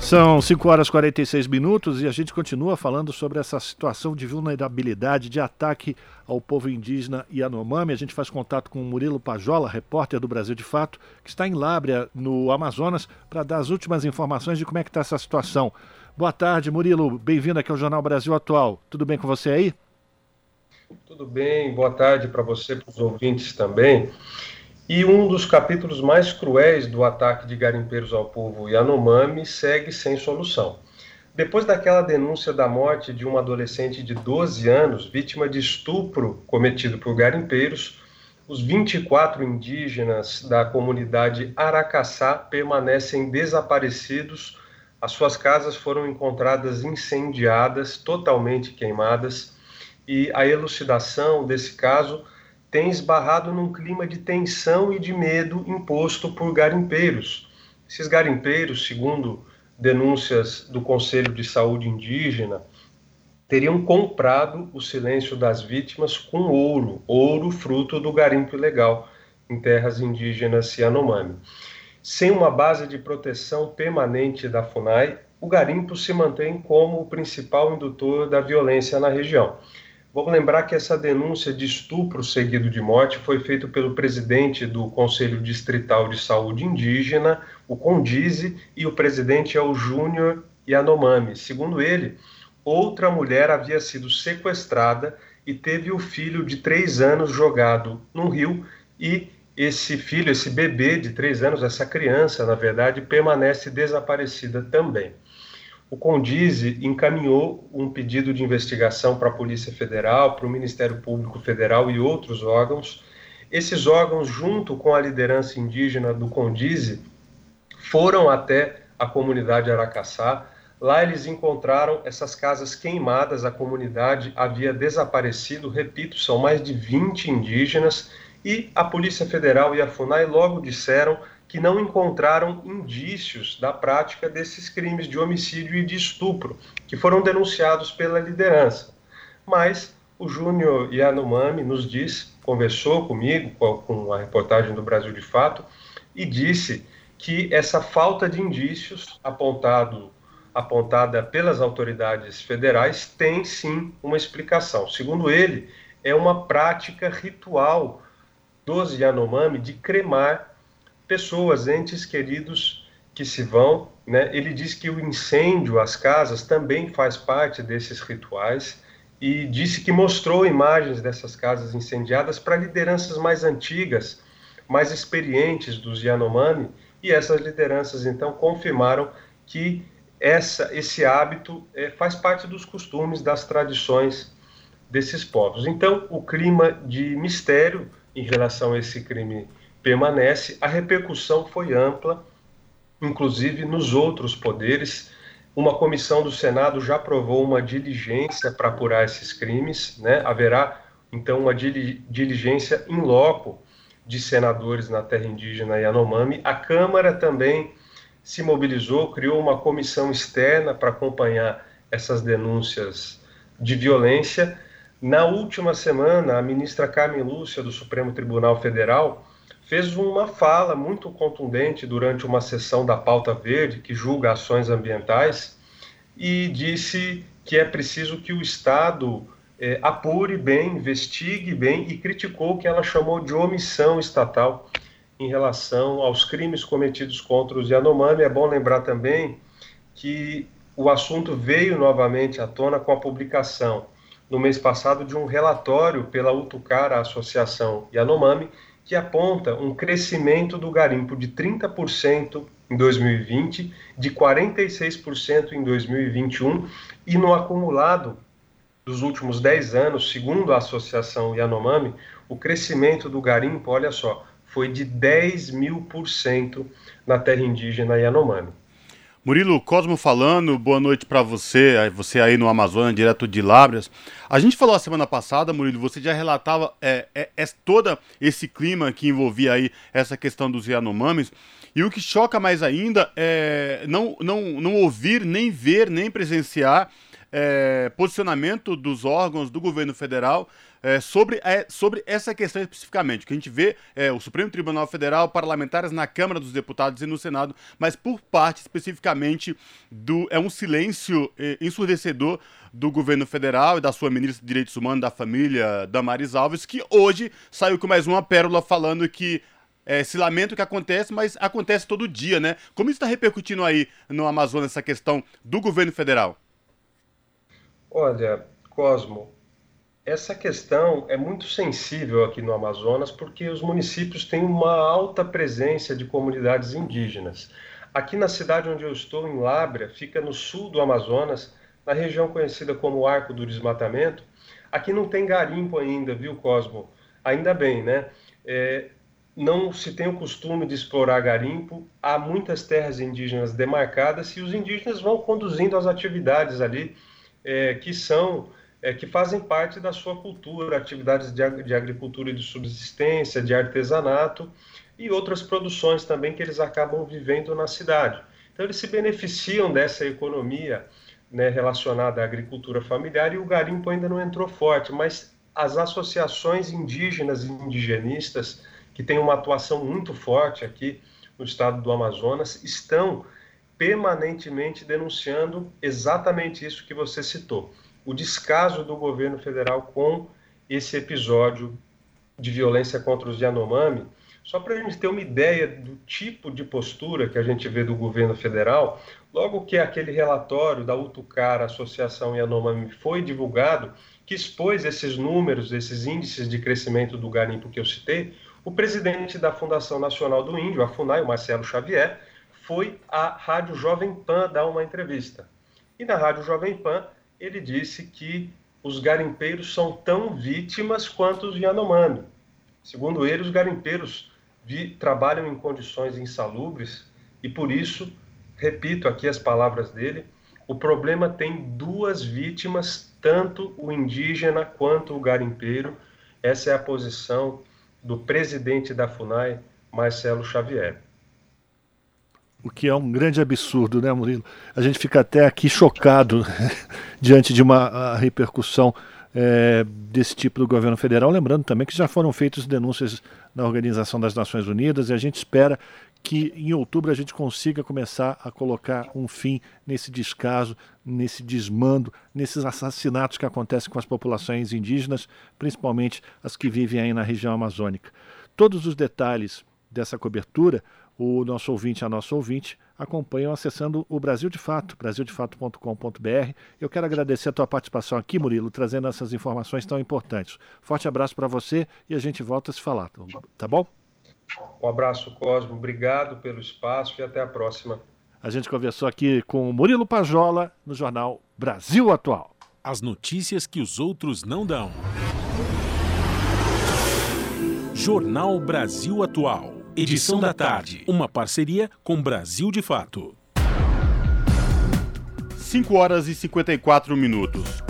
São 5 horas e 46 minutos e a gente continua falando sobre essa situação de vulnerabilidade, de ataque ao povo indígena Yanomami. A gente faz contato com o Murilo Pajola, repórter do Brasil de Fato, que está em Lábrea, no Amazonas, para dar as últimas informações de como é que está essa situação. Boa tarde, Murilo. Bem-vindo aqui ao Jornal Brasil Atual. Tudo bem com você aí? Tudo bem. Boa tarde para você, para os ouvintes também. E um dos capítulos mais cruéis do ataque de garimpeiros ao povo Yanomami segue sem solução. Depois daquela denúncia da morte de uma adolescente de 12 anos, vítima de estupro cometido por garimpeiros, os 24 indígenas da comunidade Aracaçá permanecem desaparecidos. As suas casas foram encontradas incendiadas, totalmente queimadas, e a elucidação desse caso tem esbarrado num clima de tensão e de medo imposto por garimpeiros. Esses garimpeiros, segundo denúncias do Conselho de Saúde Indígena, teriam comprado o silêncio das vítimas com ouro, ouro fruto do garimpo ilegal em terras indígenas Yanomami. Sem uma base de proteção permanente da FUNAI, o garimpo se mantém como o principal indutor da violência na região. Vamos lembrar que essa denúncia de estupro seguido de morte foi feita pelo presidente do Conselho Distrital de Saúde Indígena, o Condize, e o presidente é o Júnior Yanomami. Segundo ele, outra mulher havia sido sequestrada e teve o filho de três anos jogado no rio e esse filho, esse bebê de três anos, essa criança, na verdade, permanece desaparecida também o Condize encaminhou um pedido de investigação para a Polícia Federal, para o Ministério Público Federal e outros órgãos. Esses órgãos, junto com a liderança indígena do Condize, foram até a comunidade Aracaçá. Lá eles encontraram essas casas queimadas, a comunidade havia desaparecido, repito, são mais de 20 indígenas, e a Polícia Federal e a FUNAI logo disseram que não encontraram indícios da prática desses crimes de homicídio e de estupro, que foram denunciados pela liderança. Mas o Júnior Yanomami nos disse, conversou comigo, com a reportagem do Brasil de Fato, e disse que essa falta de indícios apontado, apontada pelas autoridades federais tem sim uma explicação. Segundo ele, é uma prática ritual dos Yanomami de cremar pessoas, entes queridos que se vão. Né? Ele diz que o incêndio às casas também faz parte desses rituais e disse que mostrou imagens dessas casas incendiadas para lideranças mais antigas, mais experientes dos Yanomami, e essas lideranças então confirmaram que essa, esse hábito é, faz parte dos costumes, das tradições desses povos. Então, o clima de mistério em relação a esse crime permanece. A repercussão foi ampla, inclusive nos outros poderes. Uma comissão do Senado já aprovou uma diligência para apurar esses crimes, né? Haverá então uma diligência em loco de senadores na terra indígena Yanomami. A Câmara também se mobilizou, criou uma comissão externa para acompanhar essas denúncias de violência. Na última semana, a ministra Carmen Lúcia, do Supremo Tribunal Federal, fez uma fala muito contundente durante uma sessão da Pauta Verde, que julga ações ambientais, e disse que é preciso que o Estado é, apure bem, investigue bem e criticou o que ela chamou de omissão estatal em relação aos crimes cometidos contra os Yanomami. É bom lembrar também que o assunto veio novamente à tona com a publicação no mês passado de um relatório pela Utucara Associação Yanomami, que aponta um crescimento do garimpo de 30% em 2020, de 46% em 2021 e no acumulado dos últimos 10 anos, segundo a Associação Yanomami, o crescimento do garimpo, olha só, foi de 10 mil por cento na terra indígena Yanomami. Murilo Cosmo falando, boa noite para você, você aí no Amazonas, direto de Lábrias. A gente falou a semana passada, Murilo, você já relatava é, é, é, todo esse clima que envolvia aí essa questão dos Yanomamis. E o que choca mais ainda é não, não, não ouvir, nem ver, nem presenciar é, posicionamento dos órgãos do governo federal é, sobre, é, sobre essa questão especificamente. que a gente vê é o Supremo Tribunal Federal, parlamentares na Câmara dos Deputados e no Senado, mas por parte especificamente do. É um silêncio é, ensurdecedor do governo federal e da sua ministra de Direitos Humanos da Família, Damaris Alves, que hoje saiu com mais uma pérola falando que é, se lamenta o que acontece, mas acontece todo dia, né? Como isso está repercutindo aí no Amazonas essa questão do governo federal? Olha, Cosmo, essa questão é muito sensível aqui no Amazonas porque os municípios têm uma alta presença de comunidades indígenas. Aqui na cidade onde eu estou, em Lábrea, fica no sul do Amazonas, na região conhecida como Arco do Desmatamento. Aqui não tem garimpo ainda, viu, Cosmo? Ainda bem, né? É, não se tem o costume de explorar garimpo, há muitas terras indígenas demarcadas e os indígenas vão conduzindo as atividades ali é, que são é, que fazem parte da sua cultura, atividades de, de agricultura e de subsistência, de artesanato e outras produções também que eles acabam vivendo na cidade. Então eles se beneficiam dessa economia né, relacionada à agricultura familiar e o garimpo ainda não entrou forte, mas as associações indígenas e indigenistas que têm uma atuação muito forte aqui no estado do Amazonas estão permanentemente denunciando exatamente isso que você citou: o descaso do governo federal com esse episódio de violência contra os Yanomami. Só para a gente ter uma ideia do tipo de postura que a gente vê do governo federal, logo que aquele relatório da Utucara, Associação Yanomami, foi divulgado, que expôs esses números, esses índices de crescimento do garimpo que eu citei, o presidente da Fundação Nacional do Índio, a FUNAI, o Marcelo Xavier, foi à Rádio Jovem Pan dar uma entrevista. E na Rádio Jovem Pan, ele disse que os garimpeiros são tão vítimas quanto os Yanomami. Segundo ele, os garimpeiros vi, trabalham em condições insalubres e por isso, repito aqui as palavras dele, o problema tem duas vítimas, tanto o indígena quanto o garimpeiro. Essa é a posição do presidente da FUNAI, Marcelo Xavier o que é um grande absurdo, né, Murilo? A gente fica até aqui chocado diante de uma repercussão é, desse tipo do governo federal. Lembrando também que já foram feitas denúncias na Organização das Nações Unidas e a gente espera que em outubro a gente consiga começar a colocar um fim nesse descaso, nesse desmando, nesses assassinatos que acontecem com as populações indígenas, principalmente as que vivem aí na região amazônica. Todos os detalhes dessa cobertura o nosso ouvinte, a nossa ouvinte, acompanham acessando o Brasil de Fato, brasildefato.com.br. Eu quero agradecer a tua participação aqui, Murilo, trazendo essas informações tão importantes. Forte abraço para você e a gente volta a se falar, tá bom? Um abraço, Cosmo. Obrigado pelo espaço e até a próxima. A gente conversou aqui com o Murilo Pajola no jornal Brasil Atual. As notícias que os outros não dão. Jornal Brasil Atual. Edição da tarde. Uma parceria com Brasil de Fato. 5 horas e 54 minutos.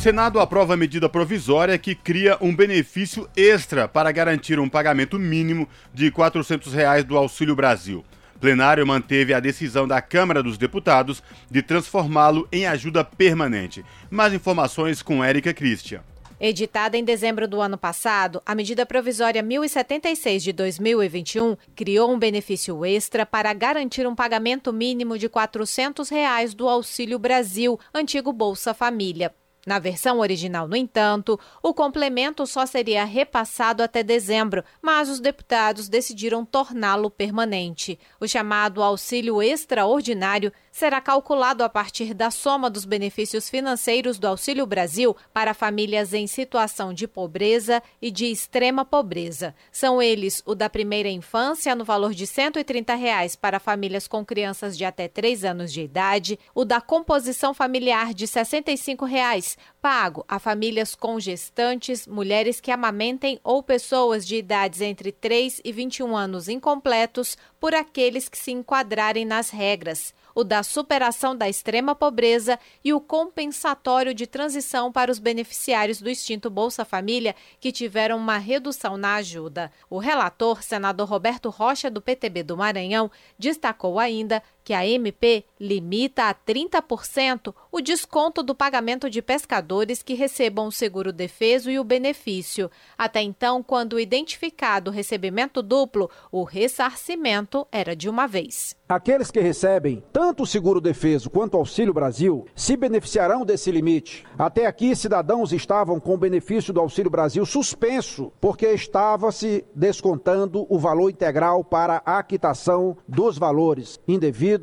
Senado aprova a medida provisória que cria um benefício extra para garantir um pagamento mínimo de 400 reais do Auxílio Brasil. Plenário manteve a decisão da Câmara dos Deputados de transformá-lo em ajuda permanente. Mais informações com Érica Christian. Editada em dezembro do ano passado, a medida provisória 1076 de 2021 criou um benefício extra para garantir um pagamento mínimo de 400 reais do Auxílio Brasil, antigo Bolsa Família. Na versão original, no entanto, o complemento só seria repassado até dezembro, mas os deputados decidiram torná-lo permanente. O chamado auxílio extraordinário será calculado a partir da soma dos benefícios financeiros do Auxílio Brasil para famílias em situação de pobreza e de extrema pobreza. São eles o da primeira infância, no valor de 130 reais para famílias com crianças de até 3 anos de idade, o da composição familiar de 65 reais, pago a famílias com gestantes, mulheres que amamentem ou pessoas de idades entre 3 e 21 anos incompletos por aqueles que se enquadrarem nas regras o da superação da extrema pobreza e o compensatório de transição para os beneficiários do extinto Bolsa Família que tiveram uma redução na ajuda. O relator, senador Roberto Rocha, do PTB do Maranhão, destacou ainda que a MP limita a 30% o desconto do pagamento de pescadores que recebam o seguro defeso e o benefício. Até então, quando identificado o recebimento duplo, o ressarcimento era de uma vez. Aqueles que recebem tanto o seguro defeso quanto o Auxílio Brasil se beneficiarão desse limite. Até aqui, cidadãos estavam com o benefício do Auxílio Brasil suspenso, porque estava se descontando o valor integral para a quitação dos valores indevidos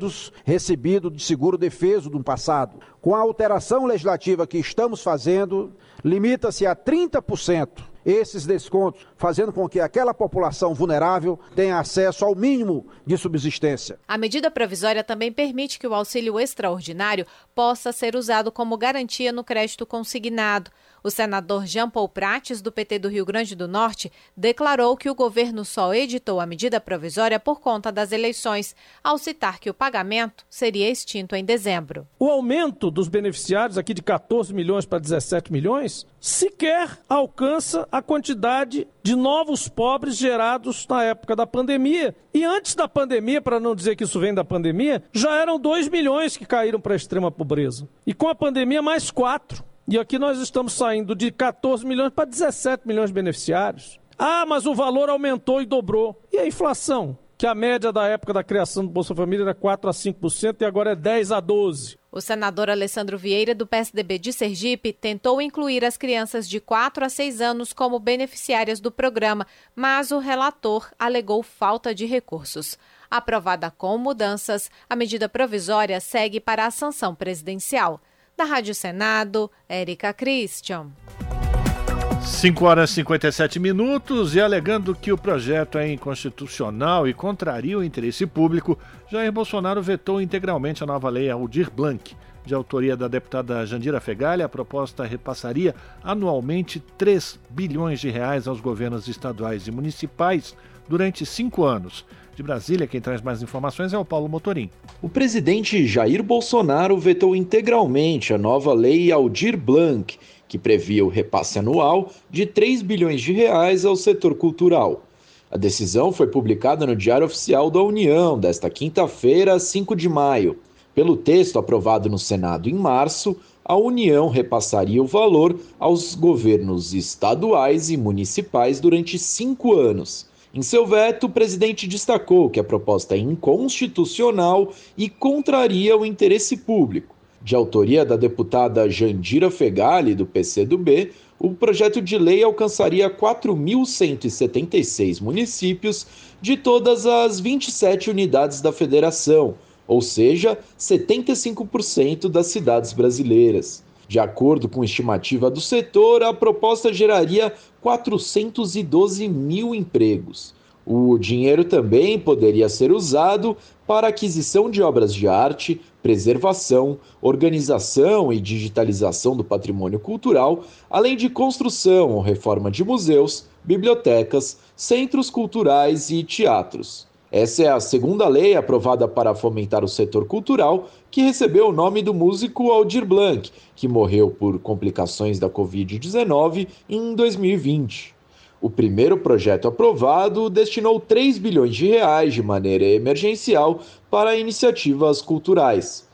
recebido de seguro defeso no passado. Com a alteração legislativa que estamos fazendo, limita-se a 30% esses descontos, fazendo com que aquela população vulnerável tenha acesso ao mínimo de subsistência. A medida provisória também permite que o auxílio extraordinário possa ser usado como garantia no crédito consignado. O senador Jean Paul Prates, do PT do Rio Grande do Norte, declarou que o governo só editou a medida provisória por conta das eleições, ao citar que o pagamento seria extinto em dezembro. O aumento dos beneficiários, aqui de 14 milhões para 17 milhões, sequer alcança a quantidade de novos pobres gerados na época da pandemia. E antes da pandemia, para não dizer que isso vem da pandemia, já eram 2 milhões que caíram para a extrema pobreza. E com a pandemia, mais 4. E aqui nós estamos saindo de 14 milhões para 17 milhões de beneficiários. Ah, mas o valor aumentou e dobrou. E a inflação? Que a média da época da criação do Bolsa Família era 4 a 5% e agora é 10 a 12. O senador Alessandro Vieira, do PSDB de Sergipe, tentou incluir as crianças de 4 a 6 anos como beneficiárias do programa, mas o relator alegou falta de recursos. Aprovada com mudanças, a medida provisória segue para a sanção presidencial. Da Rádio Senado, Érica Christian. 5 horas e 57 minutos e alegando que o projeto é inconstitucional e contraria o interesse público, Jair Bolsonaro vetou integralmente a nova lei Aldir Blanc. De autoria da deputada Jandira Fegali, a proposta repassaria anualmente 3 bilhões de reais aos governos estaduais e municipais durante cinco anos. De Brasília, quem traz mais informações é o Paulo Motorim. O presidente Jair Bolsonaro vetou integralmente a nova lei Aldir Blanc, que previa o repasse anual de 3 bilhões de reais ao setor cultural. A decisão foi publicada no Diário Oficial da União desta quinta-feira, 5 de maio. Pelo texto aprovado no Senado em março, a União repassaria o valor aos governos estaduais e municipais durante cinco anos em seu veto, o presidente destacou que a proposta é inconstitucional e contraria o interesse público. De autoria da deputada Jandira Fegali, do PCdoB, o projeto de lei alcançaria 4.176 municípios de todas as 27 unidades da federação, ou seja, 75% das cidades brasileiras. De acordo com estimativa do setor, a proposta geraria 412 mil empregos. O dinheiro também poderia ser usado para aquisição de obras de arte, preservação, organização e digitalização do patrimônio cultural, além de construção ou reforma de museus, bibliotecas, centros culturais e teatros. Essa é a segunda lei aprovada para fomentar o setor cultural, que recebeu o nome do músico Aldir Blanc, que morreu por complicações da Covid-19 em 2020. O primeiro projeto aprovado destinou 3 bilhões de reais de maneira emergencial para iniciativas culturais.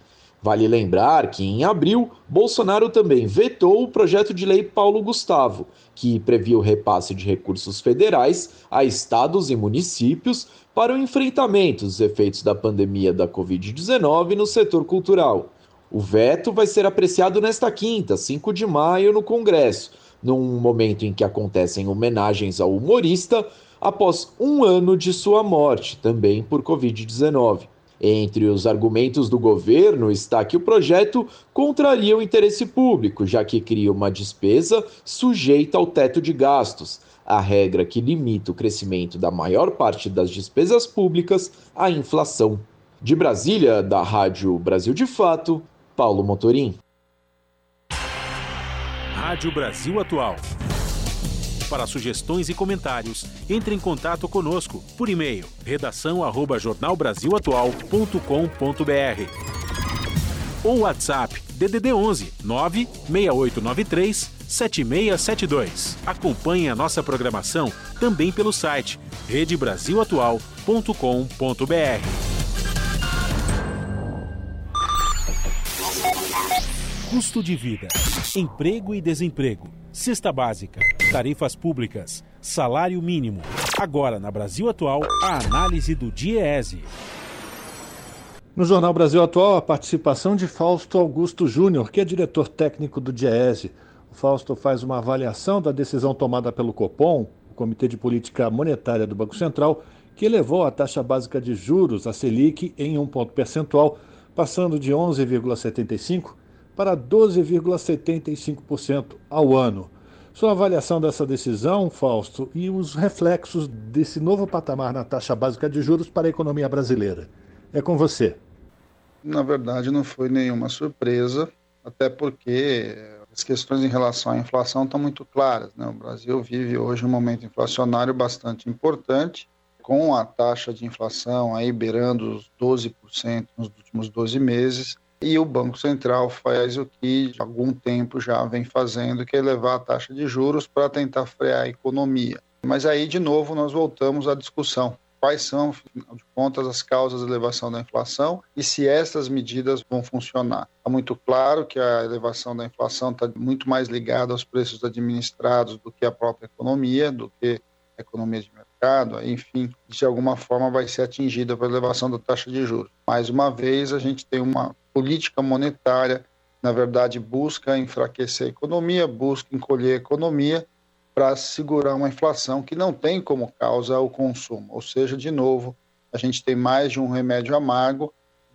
Vale lembrar que, em abril, Bolsonaro também vetou o projeto de lei Paulo Gustavo, que previa o repasse de recursos federais a estados e municípios para o enfrentamento dos efeitos da pandemia da Covid-19 no setor cultural. O veto vai ser apreciado nesta quinta, 5 de maio, no Congresso, num momento em que acontecem homenagens ao humorista após um ano de sua morte, também por Covid-19. Entre os argumentos do governo está que o projeto contraria o interesse público, já que cria uma despesa sujeita ao teto de gastos, a regra que limita o crescimento da maior parte das despesas públicas à inflação. De Brasília, da Rádio Brasil de Fato, Paulo Motorim. Rádio Brasil Atual. Para sugestões e comentários, entre em contato conosco por e-mail redação@jornalbrasilatual.com.br ou WhatsApp DDD 11 96893 7672. Acompanhe a nossa programação também pelo site redebrasilatual.com.br. Custo de vida, emprego e desemprego, cesta básica, tarifas públicas, salário mínimo. Agora, na Brasil Atual, a análise do DIEESE. No Jornal Brasil Atual, a participação de Fausto Augusto Júnior, que é diretor técnico do DIEESE. Fausto faz uma avaliação da decisão tomada pelo Copom, o Comitê de Política Monetária do Banco Central, que elevou a taxa básica de juros, a Selic, em um ponto percentual, passando de 11,75% para 12,75% ao ano. Sua avaliação dessa decisão, Fausto, e os reflexos desse novo patamar na taxa básica de juros para a economia brasileira. É com você. Na verdade, não foi nenhuma surpresa, até porque as questões em relação à inflação estão muito claras. Né? O Brasil vive hoje um momento inflacionário bastante importante, com a taxa de inflação aí beirando os 12% nos últimos 12 meses, e o Banco Central faz o que há algum tempo já vem fazendo, que é elevar a taxa de juros para tentar frear a economia. Mas aí, de novo, nós voltamos à discussão quais são, afinal de contas, as causas da elevação da inflação e se essas medidas vão funcionar. Está muito claro que a elevação da inflação está muito mais ligada aos preços administrados do que à própria economia, do que a economia de mercado, enfim, de alguma forma vai ser atingida pela elevação da taxa de juros. Mais uma vez, a gente tem uma política monetária, na verdade, busca enfraquecer a economia, busca encolher a economia para segurar uma inflação que não tem como causa o consumo. Ou seja, de novo, a gente tem mais de um remédio amargo,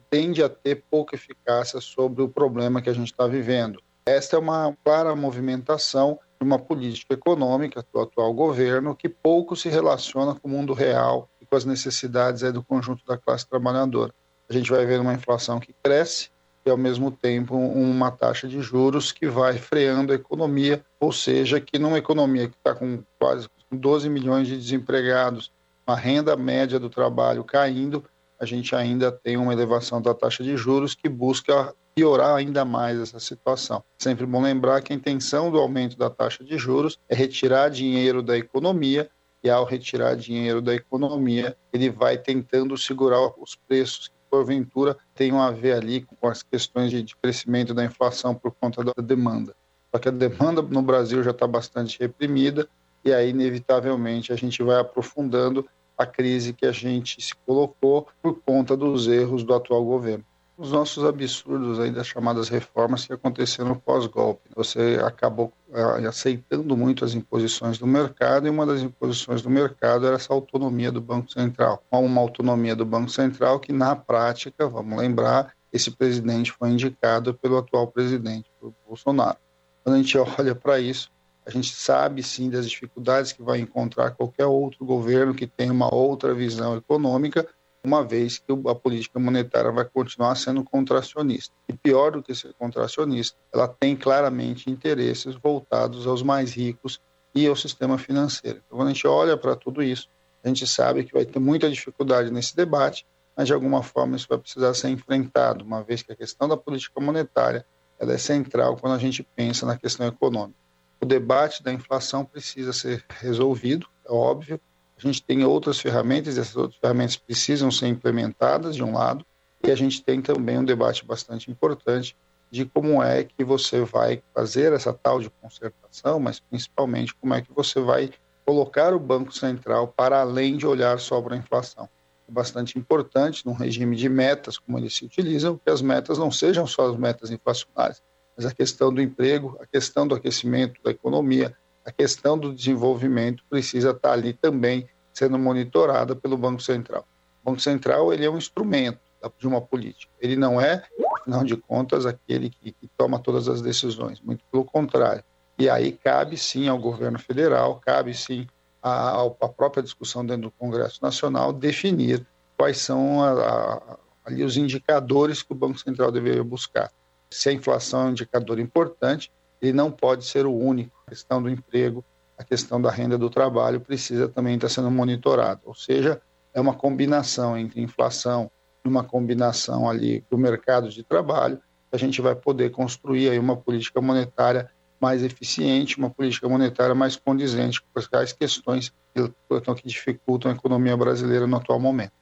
tende a ter pouca eficácia sobre o problema que a gente está vivendo. Esta é uma clara movimentação de uma política econômica do atual governo que pouco se relaciona com o mundo real e com as necessidades do conjunto da classe trabalhadora. A gente vai ver uma inflação que cresce, e ao mesmo tempo uma taxa de juros que vai freando a economia, ou seja, que numa economia que está com quase 12 milhões de desempregados, uma renda média do trabalho caindo, a gente ainda tem uma elevação da taxa de juros que busca piorar ainda mais essa situação. Sempre bom lembrar que a intenção do aumento da taxa de juros é retirar dinheiro da economia e ao retirar dinheiro da economia, ele vai tentando segurar os preços porventura tenham a ver ali com as questões de, de crescimento da inflação por conta da demanda. Só que a demanda no Brasil já está bastante reprimida e aí, inevitavelmente, a gente vai aprofundando a crise que a gente se colocou por conta dos erros do atual governo os nossos absurdos aí das chamadas reformas que aconteceram pós-golpe. Você acabou uh, aceitando muito as imposições do mercado e uma das imposições do mercado era essa autonomia do Banco Central. Uma autonomia do Banco Central que, na prática, vamos lembrar, esse presidente foi indicado pelo atual presidente, pelo Bolsonaro. Quando a gente olha para isso, a gente sabe sim das dificuldades que vai encontrar qualquer outro governo que tenha uma outra visão econômica, uma vez que a política monetária vai continuar sendo contracionista. E pior do que ser contracionista, ela tem claramente interesses voltados aos mais ricos e ao sistema financeiro. Então, quando a gente olha para tudo isso, A gente sabe que vai ter muita dificuldade nesse debate, mas de alguma forma isso vai precisar ser enfrentado, uma vez que a questão da política monetária ela é central quando a gente pensa na questão econômica. O debate da inflação precisa ser resolvido, é óbvio. A gente tem outras ferramentas, e essas outras ferramentas precisam ser implementadas, de um lado, e a gente tem também um debate bastante importante de como é que você vai fazer essa tal de concertação, mas principalmente como é que você vai colocar o Banco Central para além de olhar só para a inflação. É bastante importante, num regime de metas, como eles se utilizam, que as metas não sejam só as metas inflacionárias, mas a questão do emprego, a questão do aquecimento da economia, a questão do desenvolvimento precisa estar ali também sendo monitorada pelo Banco Central. O Banco Central ele é um instrumento de uma política. Ele não é, afinal de contas, aquele que, que toma todas as decisões, muito pelo contrário. E aí cabe sim ao governo federal, cabe sim à, à própria discussão dentro do Congresso Nacional definir quais são a, a, ali os indicadores que o Banco Central deveria buscar. Se a inflação é um indicador importante, ele não pode ser o único. A questão do emprego, a questão da renda do trabalho precisa também estar sendo monitorada. Ou seja, é uma combinação entre inflação e uma combinação ali do mercado de trabalho, a gente vai poder construir aí uma política monetária mais eficiente, uma política monetária mais condizente com as questões que dificultam a economia brasileira no atual momento.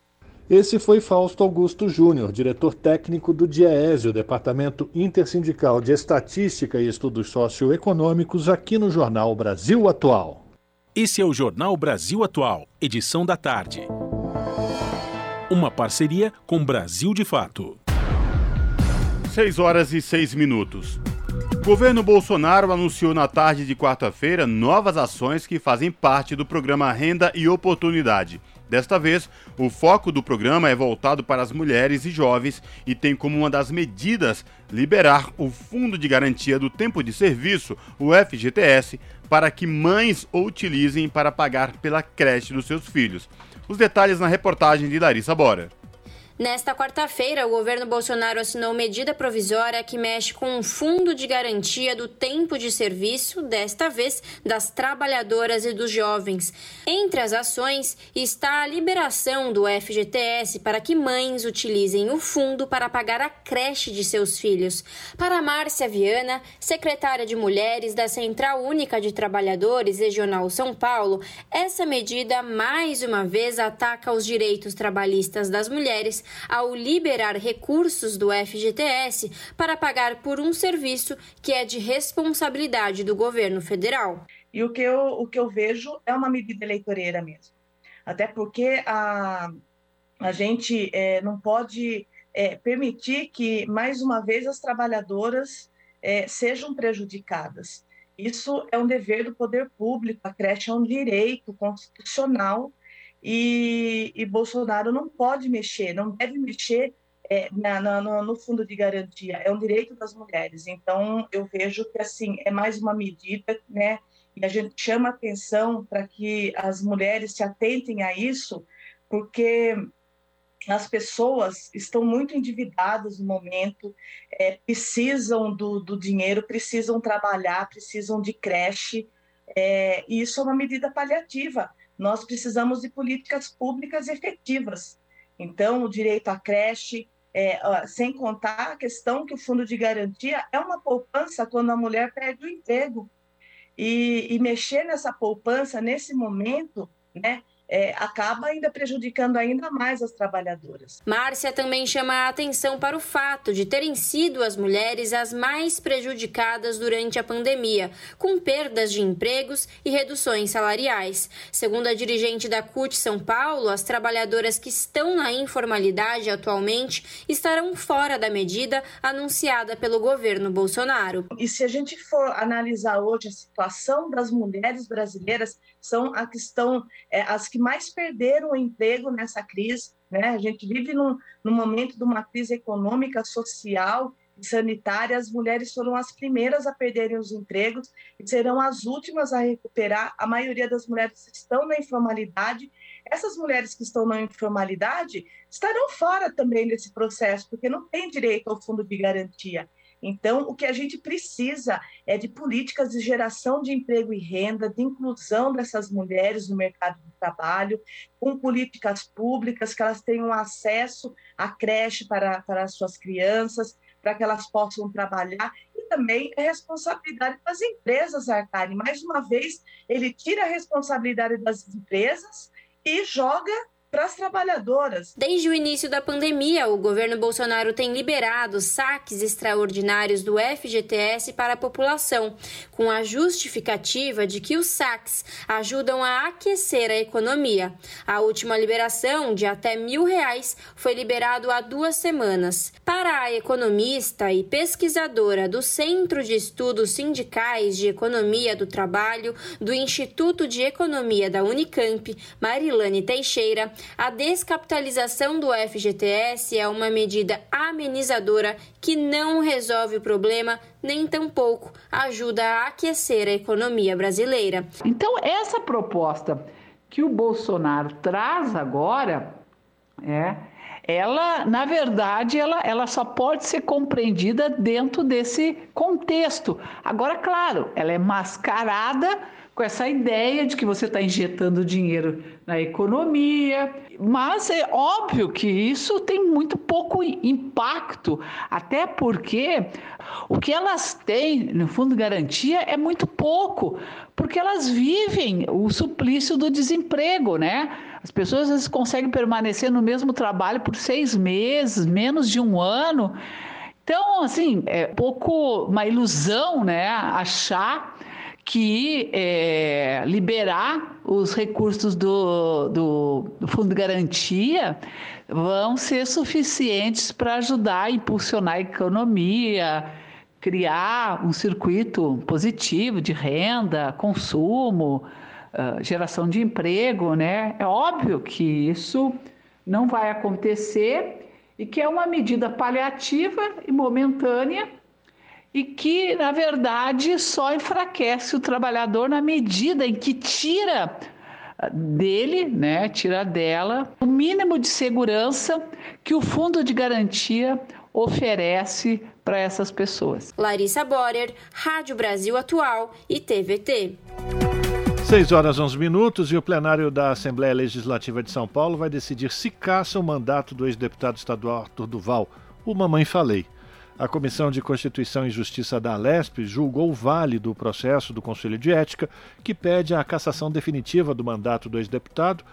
Esse foi Fausto Augusto Júnior, diretor técnico do DIEESE, o Departamento Intersindical de Estatística e Estudos Socioeconômicos, aqui no Jornal Brasil Atual. Esse é o Jornal Brasil Atual, edição da tarde. Uma parceria com Brasil de Fato. 6 horas e 6 minutos. O governo Bolsonaro anunciou na tarde de quarta-feira novas ações que fazem parte do programa Renda e Oportunidade. Desta vez, o foco do programa é voltado para as mulheres e jovens e tem como uma das medidas liberar o Fundo de Garantia do Tempo de Serviço, o FGTS, para que mães o utilizem para pagar pela creche dos seus filhos. Os detalhes na reportagem de Larissa Bora. Nesta quarta-feira, o governo Bolsonaro assinou medida provisória que mexe com um fundo de garantia do tempo de serviço, desta vez das trabalhadoras e dos jovens. Entre as ações está a liberação do FGTS para que mães utilizem o fundo para pagar a creche de seus filhos. Para Márcia Viana, secretária de Mulheres da Central Única de Trabalhadores Regional São Paulo, essa medida mais uma vez ataca os direitos trabalhistas das mulheres ao liberar recursos do FGTS para pagar por um serviço que é de responsabilidade do governo federal. E o que eu, o que eu vejo é uma medida eleitoreira mesmo. Até porque a, a gente é, não pode é, permitir que, mais uma vez, as trabalhadoras é, sejam prejudicadas. Isso é um dever do poder público, a creche é um direito constitucional e, e Bolsonaro não pode mexer, não deve mexer é, na, na, no fundo de garantia, é um direito das mulheres. Então, eu vejo que assim é mais uma medida, né? E a gente chama atenção para que as mulheres se atentem a isso, porque as pessoas estão muito endividadas no momento, é, precisam do, do, dinheiro, precisam trabalhar, precisam de creche, é, e isso é uma medida paliativa nós precisamos de políticas públicas efetivas. Então, o direito à creche, é, sem contar a questão que o fundo de garantia é uma poupança quando a mulher perde o emprego. E, e mexer nessa poupança, nesse momento, né, é, acaba ainda prejudicando ainda mais as trabalhadoras. Márcia também chama a atenção para o fato de terem sido as mulheres as mais prejudicadas durante a pandemia, com perdas de empregos e reduções salariais. Segundo a dirigente da CUT São Paulo, as trabalhadoras que estão na informalidade atualmente estarão fora da medida anunciada pelo governo Bolsonaro. E se a gente for analisar hoje a situação das mulheres brasileiras, são as que estão é, as que mais perderam o emprego nessa crise. Né? A gente vive num, num momento de uma crise econômica, social e sanitária. As mulheres foram as primeiras a perderem os empregos e serão as últimas a recuperar. A maioria das mulheres estão na informalidade. Essas mulheres que estão na informalidade estarão fora também desse processo, porque não têm direito ao fundo de garantia. Então, o que a gente precisa é de políticas de geração de emprego e renda, de inclusão dessas mulheres no mercado de trabalho, com políticas públicas, que elas tenham acesso à creche para, para as suas crianças, para que elas possam trabalhar. E também é responsabilidade das empresas arcarem. Mais uma vez, ele tira a responsabilidade das empresas e joga para as trabalhadoras. Desde o início da pandemia, o governo Bolsonaro tem liberado saques extraordinários do FGTS para a população, com a justificativa de que os saques ajudam a aquecer a economia. A última liberação, de até mil reais, foi liberado há duas semanas. Para a economista e pesquisadora do Centro de Estudos Sindicais de Economia do Trabalho do Instituto de Economia da Unicamp, Marilane Teixeira, a descapitalização do FGTS é uma medida amenizadora que não resolve o problema, nem tampouco ajuda a aquecer a economia brasileira. Então, essa proposta que o Bolsonaro traz agora é ela, na verdade, ela, ela só pode ser compreendida dentro desse contexto. Agora, claro, ela é mascarada com essa ideia de que você está injetando dinheiro na economia, mas é óbvio que isso tem muito pouco impacto, até porque o que elas têm no fundo garantia é muito pouco, porque elas vivem o suplício do desemprego, né? As pessoas às vezes conseguem permanecer no mesmo trabalho por seis meses, menos de um ano. Então, assim, é pouco uma ilusão, né? Achar que é, liberar os recursos do, do, do, Fundo de Garantia vão ser suficientes para ajudar a impulsionar a economia, criar um circuito positivo de renda, consumo, uh, geração de emprego, né? É óbvio que isso não vai acontecer e que é uma medida paliativa e momentânea e que, na verdade, só enfraquece o trabalhador na medida em que tira dele, né, tira dela o mínimo de segurança que o fundo de garantia oferece para essas pessoas. Larissa Borer, Rádio Brasil Atual e TVT. 6 horas 11 minutos e o plenário da Assembleia Legislativa de São Paulo vai decidir se caça o mandato do ex-deputado estadual Arthur Duval, o Mamãe Falei. A Comissão de Constituição e Justiça da Alesp julgou válido o processo do Conselho de Ética, que pede a cassação definitiva do mandato do ex-deputado,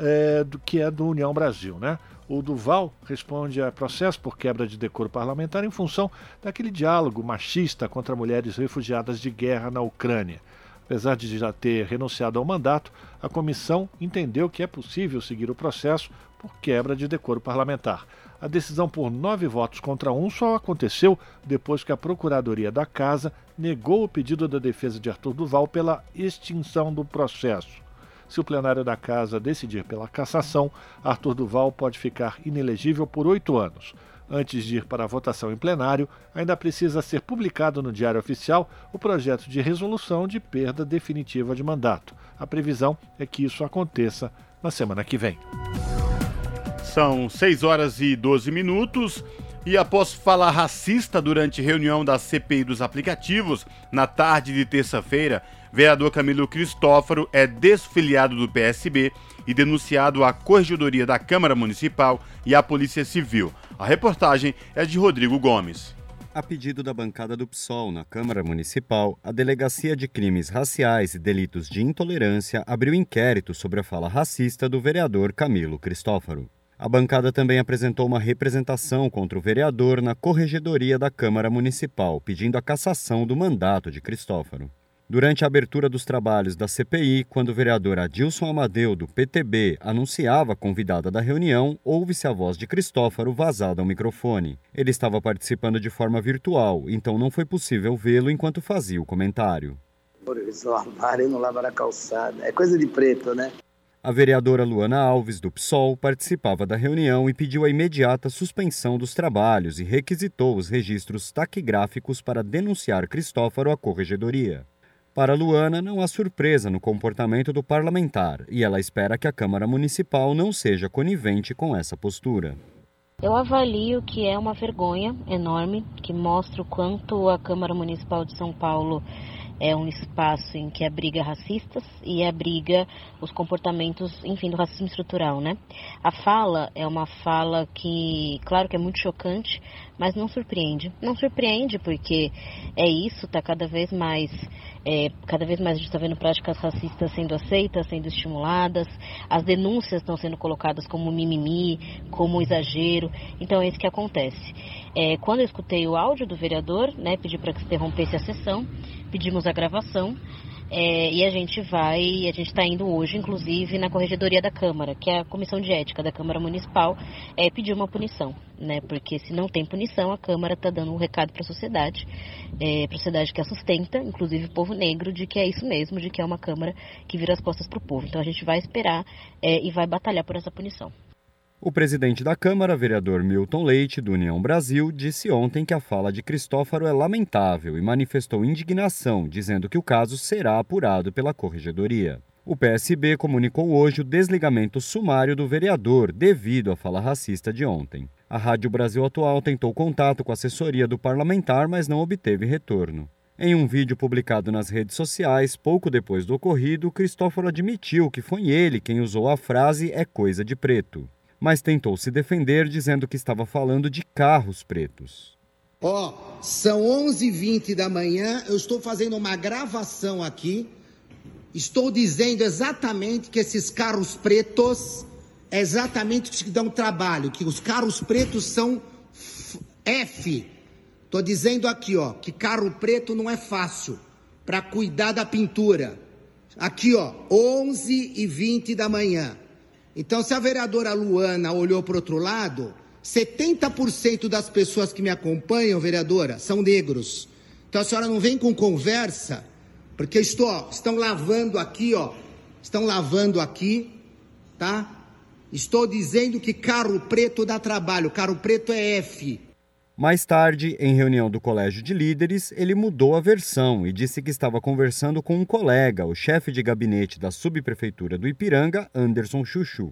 é, do, que é do União Brasil. Né? O Duval responde a processo por quebra de decoro parlamentar em função daquele diálogo machista contra mulheres refugiadas de guerra na Ucrânia. Apesar de já ter renunciado ao mandato, a comissão entendeu que é possível seguir o processo por quebra de decoro parlamentar. A decisão por nove votos contra um só aconteceu depois que a Procuradoria da Casa negou o pedido da defesa de Arthur Duval pela extinção do processo. Se o plenário da Casa decidir pela cassação, Arthur Duval pode ficar inelegível por oito anos. Antes de ir para a votação em plenário, ainda precisa ser publicado no Diário Oficial o projeto de resolução de perda definitiva de mandato. A previsão é que isso aconteça na semana que vem. São 6 horas e 12 minutos. E após falar racista durante reunião da CPI dos aplicativos, na tarde de terça-feira, vereador Camilo Cristófaro é desfiliado do PSB e denunciado à Corregedoria da Câmara Municipal e à Polícia Civil. A reportagem é de Rodrigo Gomes. A pedido da bancada do PSOL na Câmara Municipal, a Delegacia de Crimes Raciais e Delitos de Intolerância abriu inquérito sobre a fala racista do vereador Camilo Cristófaro. A bancada também apresentou uma representação contra o vereador na corregedoria da Câmara Municipal, pedindo a cassação do mandato de Cristófaro. Durante a abertura dos trabalhos da CPI, quando o vereador Adilson Amadeu, do PTB, anunciava a convidada da reunião, ouve-se a voz de Cristófaro vazada ao microfone. Ele estava participando de forma virtual, então não foi possível vê-lo enquanto fazia o comentário. Eles lavaram e não lavaram a calçada. É coisa de preto, né? A vereadora Luana Alves, do PSOL, participava da reunião e pediu a imediata suspensão dos trabalhos e requisitou os registros taquigráficos para denunciar Cristófaro à corregedoria. Para Luana, não há surpresa no comportamento do parlamentar e ela espera que a Câmara Municipal não seja conivente com essa postura. Eu avalio que é uma vergonha enorme, que mostra o quanto a Câmara Municipal de São Paulo é um espaço em que abriga racistas e abriga os comportamentos, enfim, do racismo estrutural, né? A fala é uma fala que, claro que é muito chocante, mas não surpreende. Não surpreende porque é isso, tá cada vez mais, é, cada vez mais a gente está vendo práticas racistas sendo aceitas, sendo estimuladas, as denúncias estão sendo colocadas como mimimi, como exagero, então é isso que acontece. É, quando eu escutei o áudio do vereador, né, pedi para que se interrompesse a sessão, pedimos a gravação é, e a gente vai, a gente está indo hoje, inclusive, na Corregedoria da Câmara, que é a Comissão de Ética da Câmara Municipal, é, pedir uma punição, né? Porque se não tem punição, a Câmara está dando um recado para a sociedade, é, para a sociedade que a sustenta, inclusive o povo negro, de que é isso mesmo, de que é uma Câmara que vira as costas para o povo. Então a gente vai esperar é, e vai batalhar por essa punição. O presidente da Câmara, vereador Milton Leite, do União Brasil, disse ontem que a fala de Cristófaro é lamentável e manifestou indignação, dizendo que o caso será apurado pela Corregedoria. O PSB comunicou hoje o desligamento sumário do vereador devido à fala racista de ontem. A Rádio Brasil Atual tentou contato com a assessoria do parlamentar, mas não obteve retorno. Em um vídeo publicado nas redes sociais, pouco depois do ocorrido, Cristóforo admitiu que foi ele quem usou a frase é coisa de preto mas tentou se defender dizendo que estava falando de carros pretos. Ó, oh, são 11h20 da manhã, eu estou fazendo uma gravação aqui. Estou dizendo exatamente que esses carros pretos é exatamente o que dão trabalho, que os carros pretos são F. Estou dizendo aqui, ó, que carro preto não é fácil para cuidar da pintura. Aqui, ó, 11 e 20 da manhã. Então, se a vereadora Luana olhou para outro lado, 70% das pessoas que me acompanham, vereadora, são negros. Então a senhora não vem com conversa, porque estou, ó, estão lavando aqui, ó. Estão lavando aqui, tá? Estou dizendo que carro preto dá trabalho, carro preto é F. Mais tarde, em reunião do Colégio de Líderes, ele mudou a versão e disse que estava conversando com um colega, o chefe de gabinete da subprefeitura do Ipiranga, Anderson Chuchu.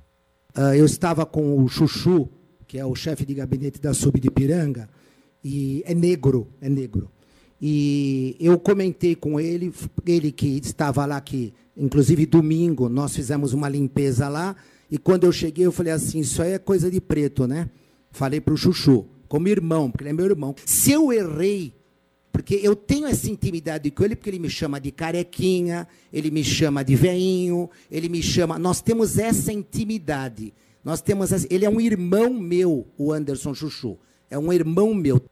Uh, eu estava com o Chuchu, que é o chefe de gabinete da sub de Ipiranga, e é negro, é negro. E eu comentei com ele, ele que estava lá, que inclusive domingo nós fizemos uma limpeza lá, e quando eu cheguei eu falei assim, isso aí é coisa de preto, né? Falei para o Chuchu como irmão, porque ele é meu irmão. Se eu errei, porque eu tenho essa intimidade com ele, porque ele me chama de carequinha, ele me chama de veinho, ele me chama. Nós temos essa intimidade. Nós temos essa... Ele é um irmão meu, o Anderson Chuchu. É um irmão meu.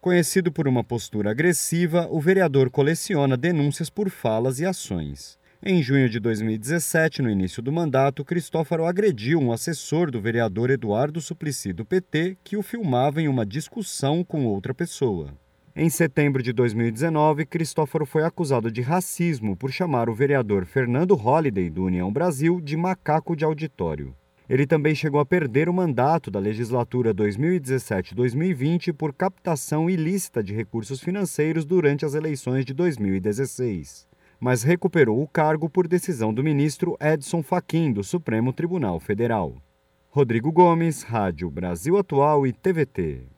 Conhecido por uma postura agressiva, o vereador coleciona denúncias por falas e ações. Em junho de 2017, no início do mandato, Cristófaro agrediu um assessor do vereador Eduardo Suplicy do PT que o filmava em uma discussão com outra pessoa. Em setembro de 2019, Cristófaro foi acusado de racismo por chamar o vereador Fernando Holliday, do União Brasil, de macaco de auditório. Ele também chegou a perder o mandato da legislatura 2017-2020 por captação ilícita de recursos financeiros durante as eleições de 2016 mas recuperou o cargo por decisão do ministro Edson Fachin, do Supremo Tribunal Federal. Rodrigo Gomes, Rádio Brasil Atual e TVT.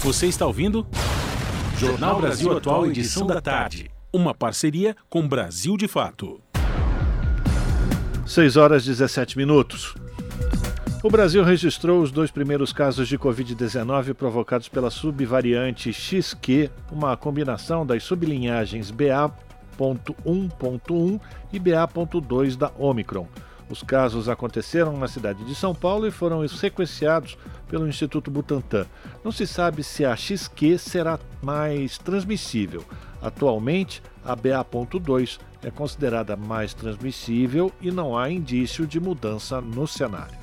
Você está ouvindo? Jornal Brasil Atual, edição da tarde. Uma parceria com Brasil de Fato. 6 horas e 17 minutos. O Brasil registrou os dois primeiros casos de Covid-19 provocados pela subvariante XQ, uma combinação das sublinhagens BA.1.1 e BA.2 da Omicron. Os casos aconteceram na cidade de São Paulo e foram sequenciados pelo Instituto Butantan. Não se sabe se a XQ será mais transmissível. Atualmente, a BA.2 é considerada mais transmissível e não há indício de mudança no cenário.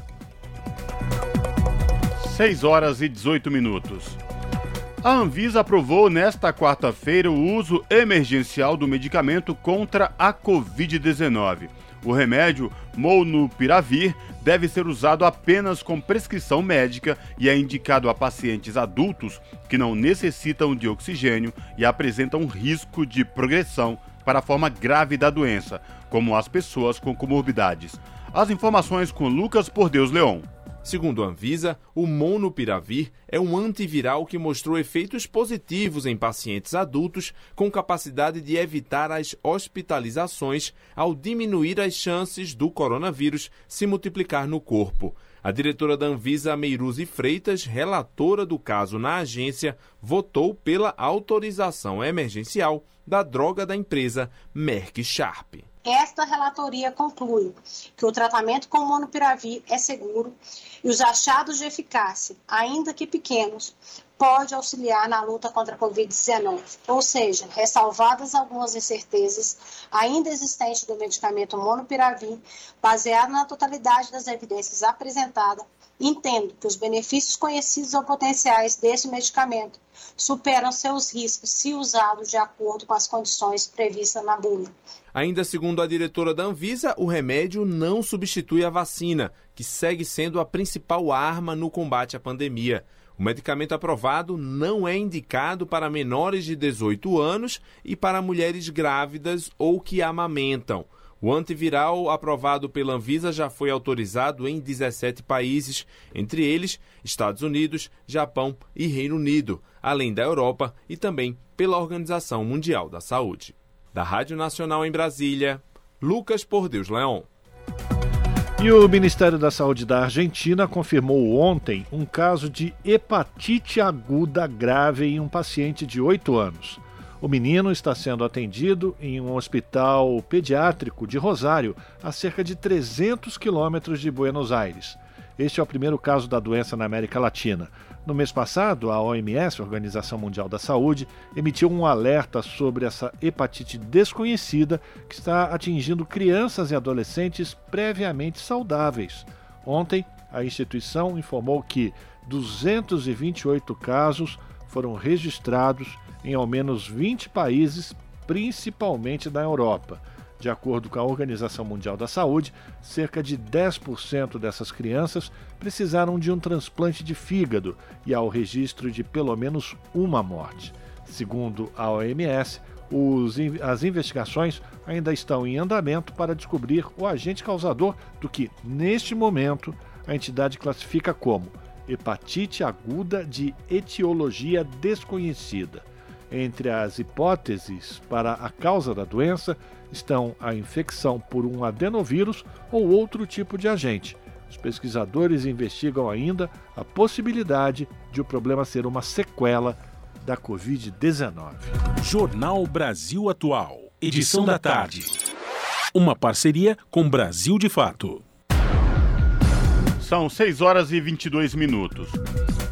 6 horas e 18 minutos. A Anvisa aprovou nesta quarta-feira o uso emergencial do medicamento contra a Covid-19. O remédio Molnupiravir deve ser usado apenas com prescrição médica e é indicado a pacientes adultos que não necessitam de oxigênio e apresentam risco de progressão para a forma grave da doença, como as pessoas com comorbidades. As informações com Lucas Por Deus Leon. Segundo a Anvisa, o Monopiravir é um antiviral que mostrou efeitos positivos em pacientes adultos com capacidade de evitar as hospitalizações ao diminuir as chances do coronavírus se multiplicar no corpo. A diretora da Anvisa, Meiruzi Freitas, relatora do caso na agência, votou pela autorização emergencial da droga da empresa Merck Sharp. Esta relatoria conclui que o tratamento com monopiravir é seguro e os achados de eficácia, ainda que pequenos, pode auxiliar na luta contra a Covid-19. Ou seja, ressalvadas algumas incertezas ainda existentes do medicamento monopiravir, baseado na totalidade das evidências apresentadas, entendo que os benefícios conhecidos ou potenciais desse medicamento superam seus riscos se usados de acordo com as condições previstas na bula. Ainda segundo a diretora da Anvisa, o remédio não substitui a vacina, que segue sendo a principal arma no combate à pandemia. O medicamento aprovado não é indicado para menores de 18 anos e para mulheres grávidas ou que amamentam. O antiviral aprovado pela Anvisa já foi autorizado em 17 países, entre eles Estados Unidos, Japão e Reino Unido, além da Europa e também pela Organização Mundial da Saúde. Da Rádio Nacional em Brasília, Lucas Por Deus Leão. E o Ministério da Saúde da Argentina confirmou ontem um caso de hepatite aguda grave em um paciente de 8 anos. O menino está sendo atendido em um hospital pediátrico de Rosário, a cerca de 300 quilômetros de Buenos Aires. Este é o primeiro caso da doença na América Latina. No mês passado, a OMS, Organização Mundial da Saúde, emitiu um alerta sobre essa hepatite desconhecida que está atingindo crianças e adolescentes previamente saudáveis. Ontem, a instituição informou que 228 casos foram registrados em ao menos 20 países, principalmente na Europa. De acordo com a Organização Mundial da Saúde, cerca de 10% dessas crianças precisaram de um transplante de fígado e há o registro de pelo menos uma morte. Segundo a OMS, os, as investigações ainda estão em andamento para descobrir o agente causador do que, neste momento, a entidade classifica como hepatite aguda de etiologia desconhecida. Entre as hipóteses para a causa da doença estão a infecção por um adenovírus ou outro tipo de agente. Os pesquisadores investigam ainda a possibilidade de o problema ser uma sequela da Covid-19. Jornal Brasil Atual, edição da tarde. Uma parceria com Brasil de Fato. São 6 horas e 22 minutos.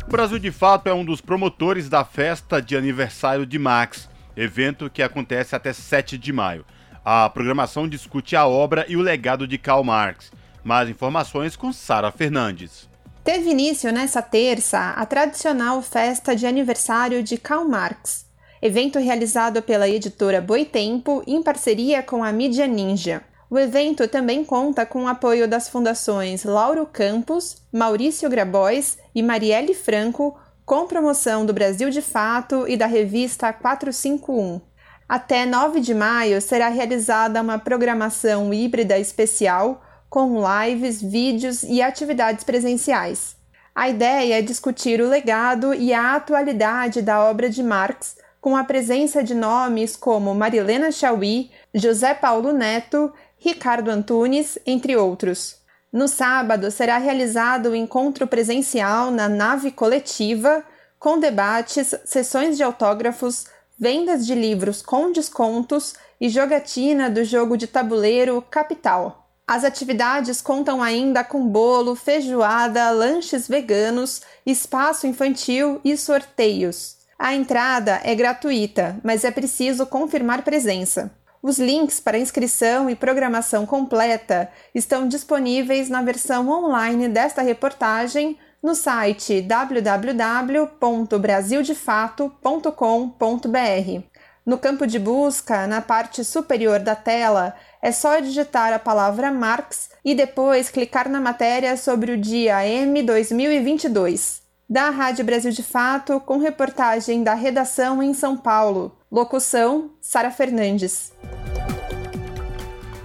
O Brasil de Fato é um dos promotores da festa de aniversário de Max, evento que acontece até 7 de maio. A programação discute a obra e o legado de Karl Marx. Mais informações com Sara Fernandes. Teve início nessa terça a tradicional festa de aniversário de Karl Marx, evento realizado pela editora Boitempo em parceria com a Mídia Ninja. O evento também conta com o apoio das fundações Lauro Campos, Maurício Grabois e Marielle Franco, com promoção do Brasil de Fato e da revista 451. Até 9 de maio será realizada uma programação híbrida especial com lives, vídeos e atividades presenciais. A ideia é discutir o legado e a atualidade da obra de Marx, com a presença de nomes como Marilena Chauí, José Paulo Neto Ricardo Antunes, entre outros. No sábado será realizado o encontro presencial na nave coletiva, com debates, sessões de autógrafos, vendas de livros com descontos e jogatina do jogo de tabuleiro Capital. As atividades contam ainda com bolo, feijoada, lanches veganos, espaço infantil e sorteios. A entrada é gratuita, mas é preciso confirmar presença. Os links para inscrição e programação completa estão disponíveis na versão online desta reportagem no site www.brasildefato.com.br. No campo de busca, na parte superior da tela, é só digitar a palavra Marx e depois clicar na matéria sobre o dia M 2022. Da Rádio Brasil de Fato, com reportagem da redação em São Paulo. Locução: Sara Fernandes.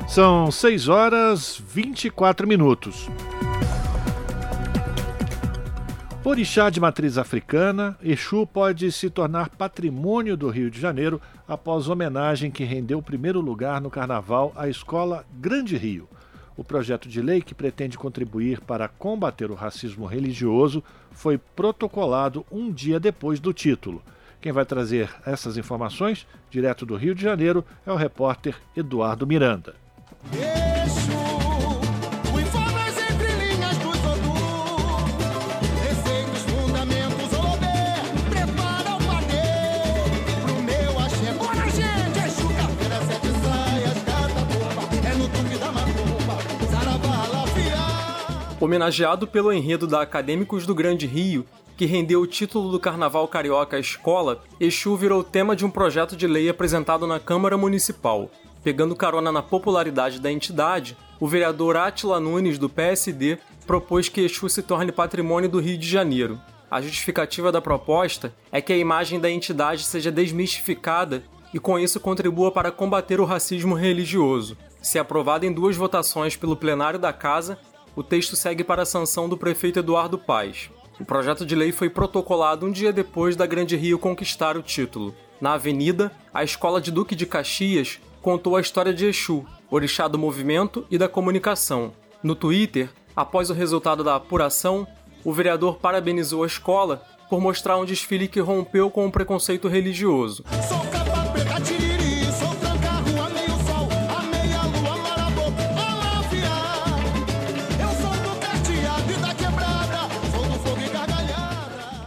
São 6 horas 24 minutos. Orixá de matriz africana, Exu pode se tornar patrimônio do Rio de Janeiro após homenagem que rendeu primeiro lugar no carnaval à escola Grande Rio. O projeto de lei que pretende contribuir para combater o racismo religioso foi protocolado um dia depois do título. Quem vai trazer essas informações, direto do Rio de Janeiro, é o repórter Eduardo Miranda. Homenageado pelo enredo da Acadêmicos do Grande Rio, que rendeu o título do Carnaval Carioca à escola, Exu virou tema de um projeto de lei apresentado na Câmara Municipal. Pegando carona na popularidade da entidade, o vereador Atila Nunes, do PSD, propôs que Exu se torne patrimônio do Rio de Janeiro. A justificativa da proposta é que a imagem da entidade seja desmistificada e com isso contribua para combater o racismo religioso. Se aprovado em duas votações pelo plenário da Casa, o texto segue para a sanção do prefeito Eduardo Paes. O projeto de lei foi protocolado um dia depois da Grande Rio conquistar o título. Na Avenida, a Escola de Duque de Caxias contou a história de Exu, orixá do movimento e da comunicação. No Twitter, após o resultado da apuração, o vereador parabenizou a escola por mostrar um desfile que rompeu com o preconceito religioso.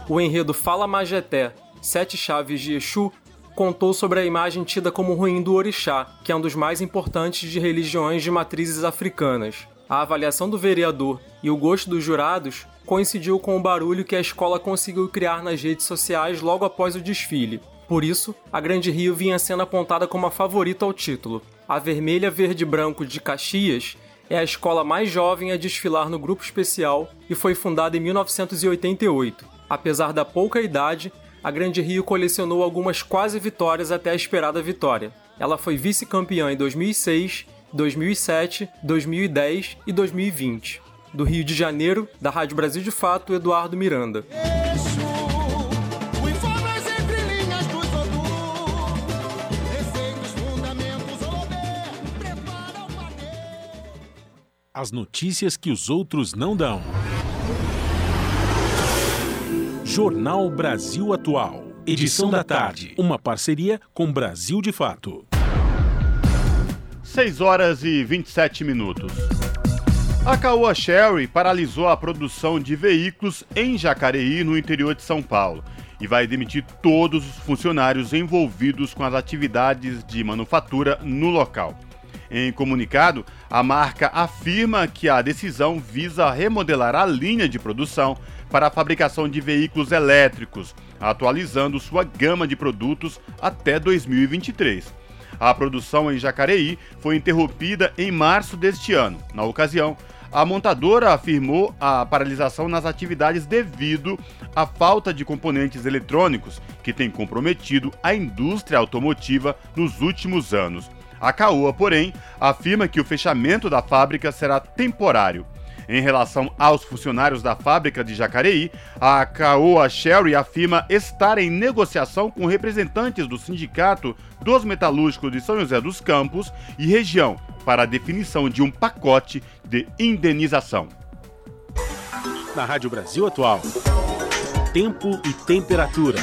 O enredo Fala Majeté, Sete Chaves de Exu, contou sobre a imagem tida como ruim do orixá, que é um dos mais importantes de religiões de matrizes africanas. A avaliação do vereador e o gosto dos jurados coincidiu com o barulho que a escola conseguiu criar nas redes sociais logo após o desfile. Por isso, a Grande Rio vinha sendo apontada como a favorita ao título. A Vermelha Verde Branco de Caxias é a escola mais jovem a desfilar no grupo especial e foi fundada em 1988. Apesar da pouca idade, a Grande Rio colecionou algumas quase vitórias até a esperada vitória. Ela foi vice-campeã em 2006, 2007, 2010 e 2020. Do Rio de Janeiro, da Rádio Brasil de Fato, Eduardo Miranda. As notícias que os outros não dão. Jornal Brasil Atual. Edição da tarde. Uma parceria com Brasil de Fato. 6 horas e 27 minutos. A Caoa Sherry paralisou a produção de veículos em Jacareí, no interior de São Paulo, e vai demitir todos os funcionários envolvidos com as atividades de manufatura no local. Em comunicado, a marca afirma que a decisão visa remodelar a linha de produção para a fabricação de veículos elétricos, atualizando sua gama de produtos até 2023. A produção em Jacareí foi interrompida em março deste ano. Na ocasião, a montadora afirmou a paralisação nas atividades devido à falta de componentes eletrônicos que tem comprometido a indústria automotiva nos últimos anos. A Caoa, porém, afirma que o fechamento da fábrica será temporário. Em relação aos funcionários da fábrica de Jacareí, a Caoa Sherry afirma estar em negociação com representantes do Sindicato dos Metalúrgicos de São José dos Campos e região para a definição de um pacote de indenização. Na Rádio Brasil Atual, tempo e temperatura.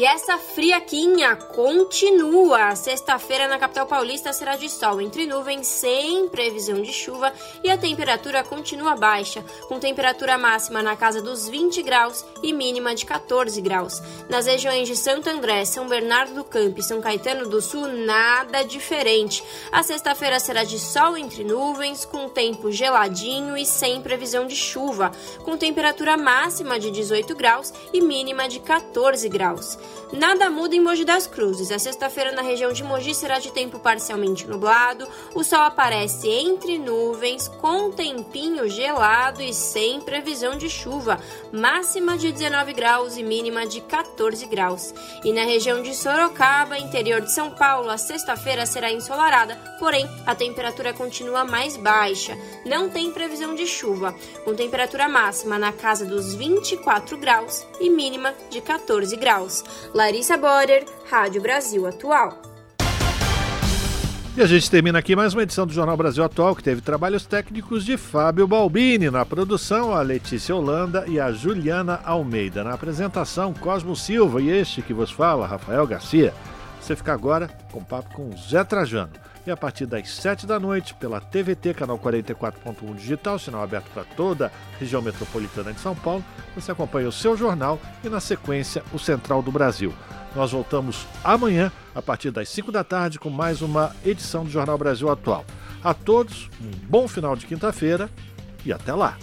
E essa friaquinha continua. Sexta-feira na capital paulista será de sol entre nuvens, sem previsão de chuva, e a temperatura continua baixa, com temperatura máxima na casa dos 20 graus e mínima de 14 graus. Nas regiões de Santo André, São Bernardo do Campo e São Caetano do Sul, nada diferente. A sexta-feira será de sol entre nuvens, com tempo geladinho e sem previsão de chuva, com temperatura máxima de 18 graus e mínima de 14 graus. Nada muda em Mogi das Cruzes. A sexta-feira na região de Mogi será de tempo parcialmente nublado. O sol aparece entre nuvens, com tempinho gelado e sem previsão de chuva. Máxima de 19 graus e mínima de 14 graus. E na região de Sorocaba, interior de São Paulo, a sexta-feira será ensolarada, porém a temperatura continua mais baixa. Não tem previsão de chuva, com temperatura máxima na casa dos 24 graus e mínima de 14 graus. Larissa Borer, Rádio Brasil Atual. E a gente termina aqui mais uma edição do Jornal Brasil Atual, que teve trabalhos técnicos de Fábio Balbini. Na produção, a Letícia Holanda e a Juliana Almeida. Na apresentação, Cosmo Silva e este que vos fala, Rafael Garcia. Você fica agora com papo com Zé Trajano. E a partir das 7 da noite, pela TVT, canal 44.1 digital, sinal aberto para toda a região metropolitana de São Paulo, você acompanha o seu jornal e, na sequência, o Central do Brasil. Nós voltamos amanhã, a partir das 5 da tarde, com mais uma edição do Jornal Brasil Atual. A todos, um bom final de quinta-feira e até lá!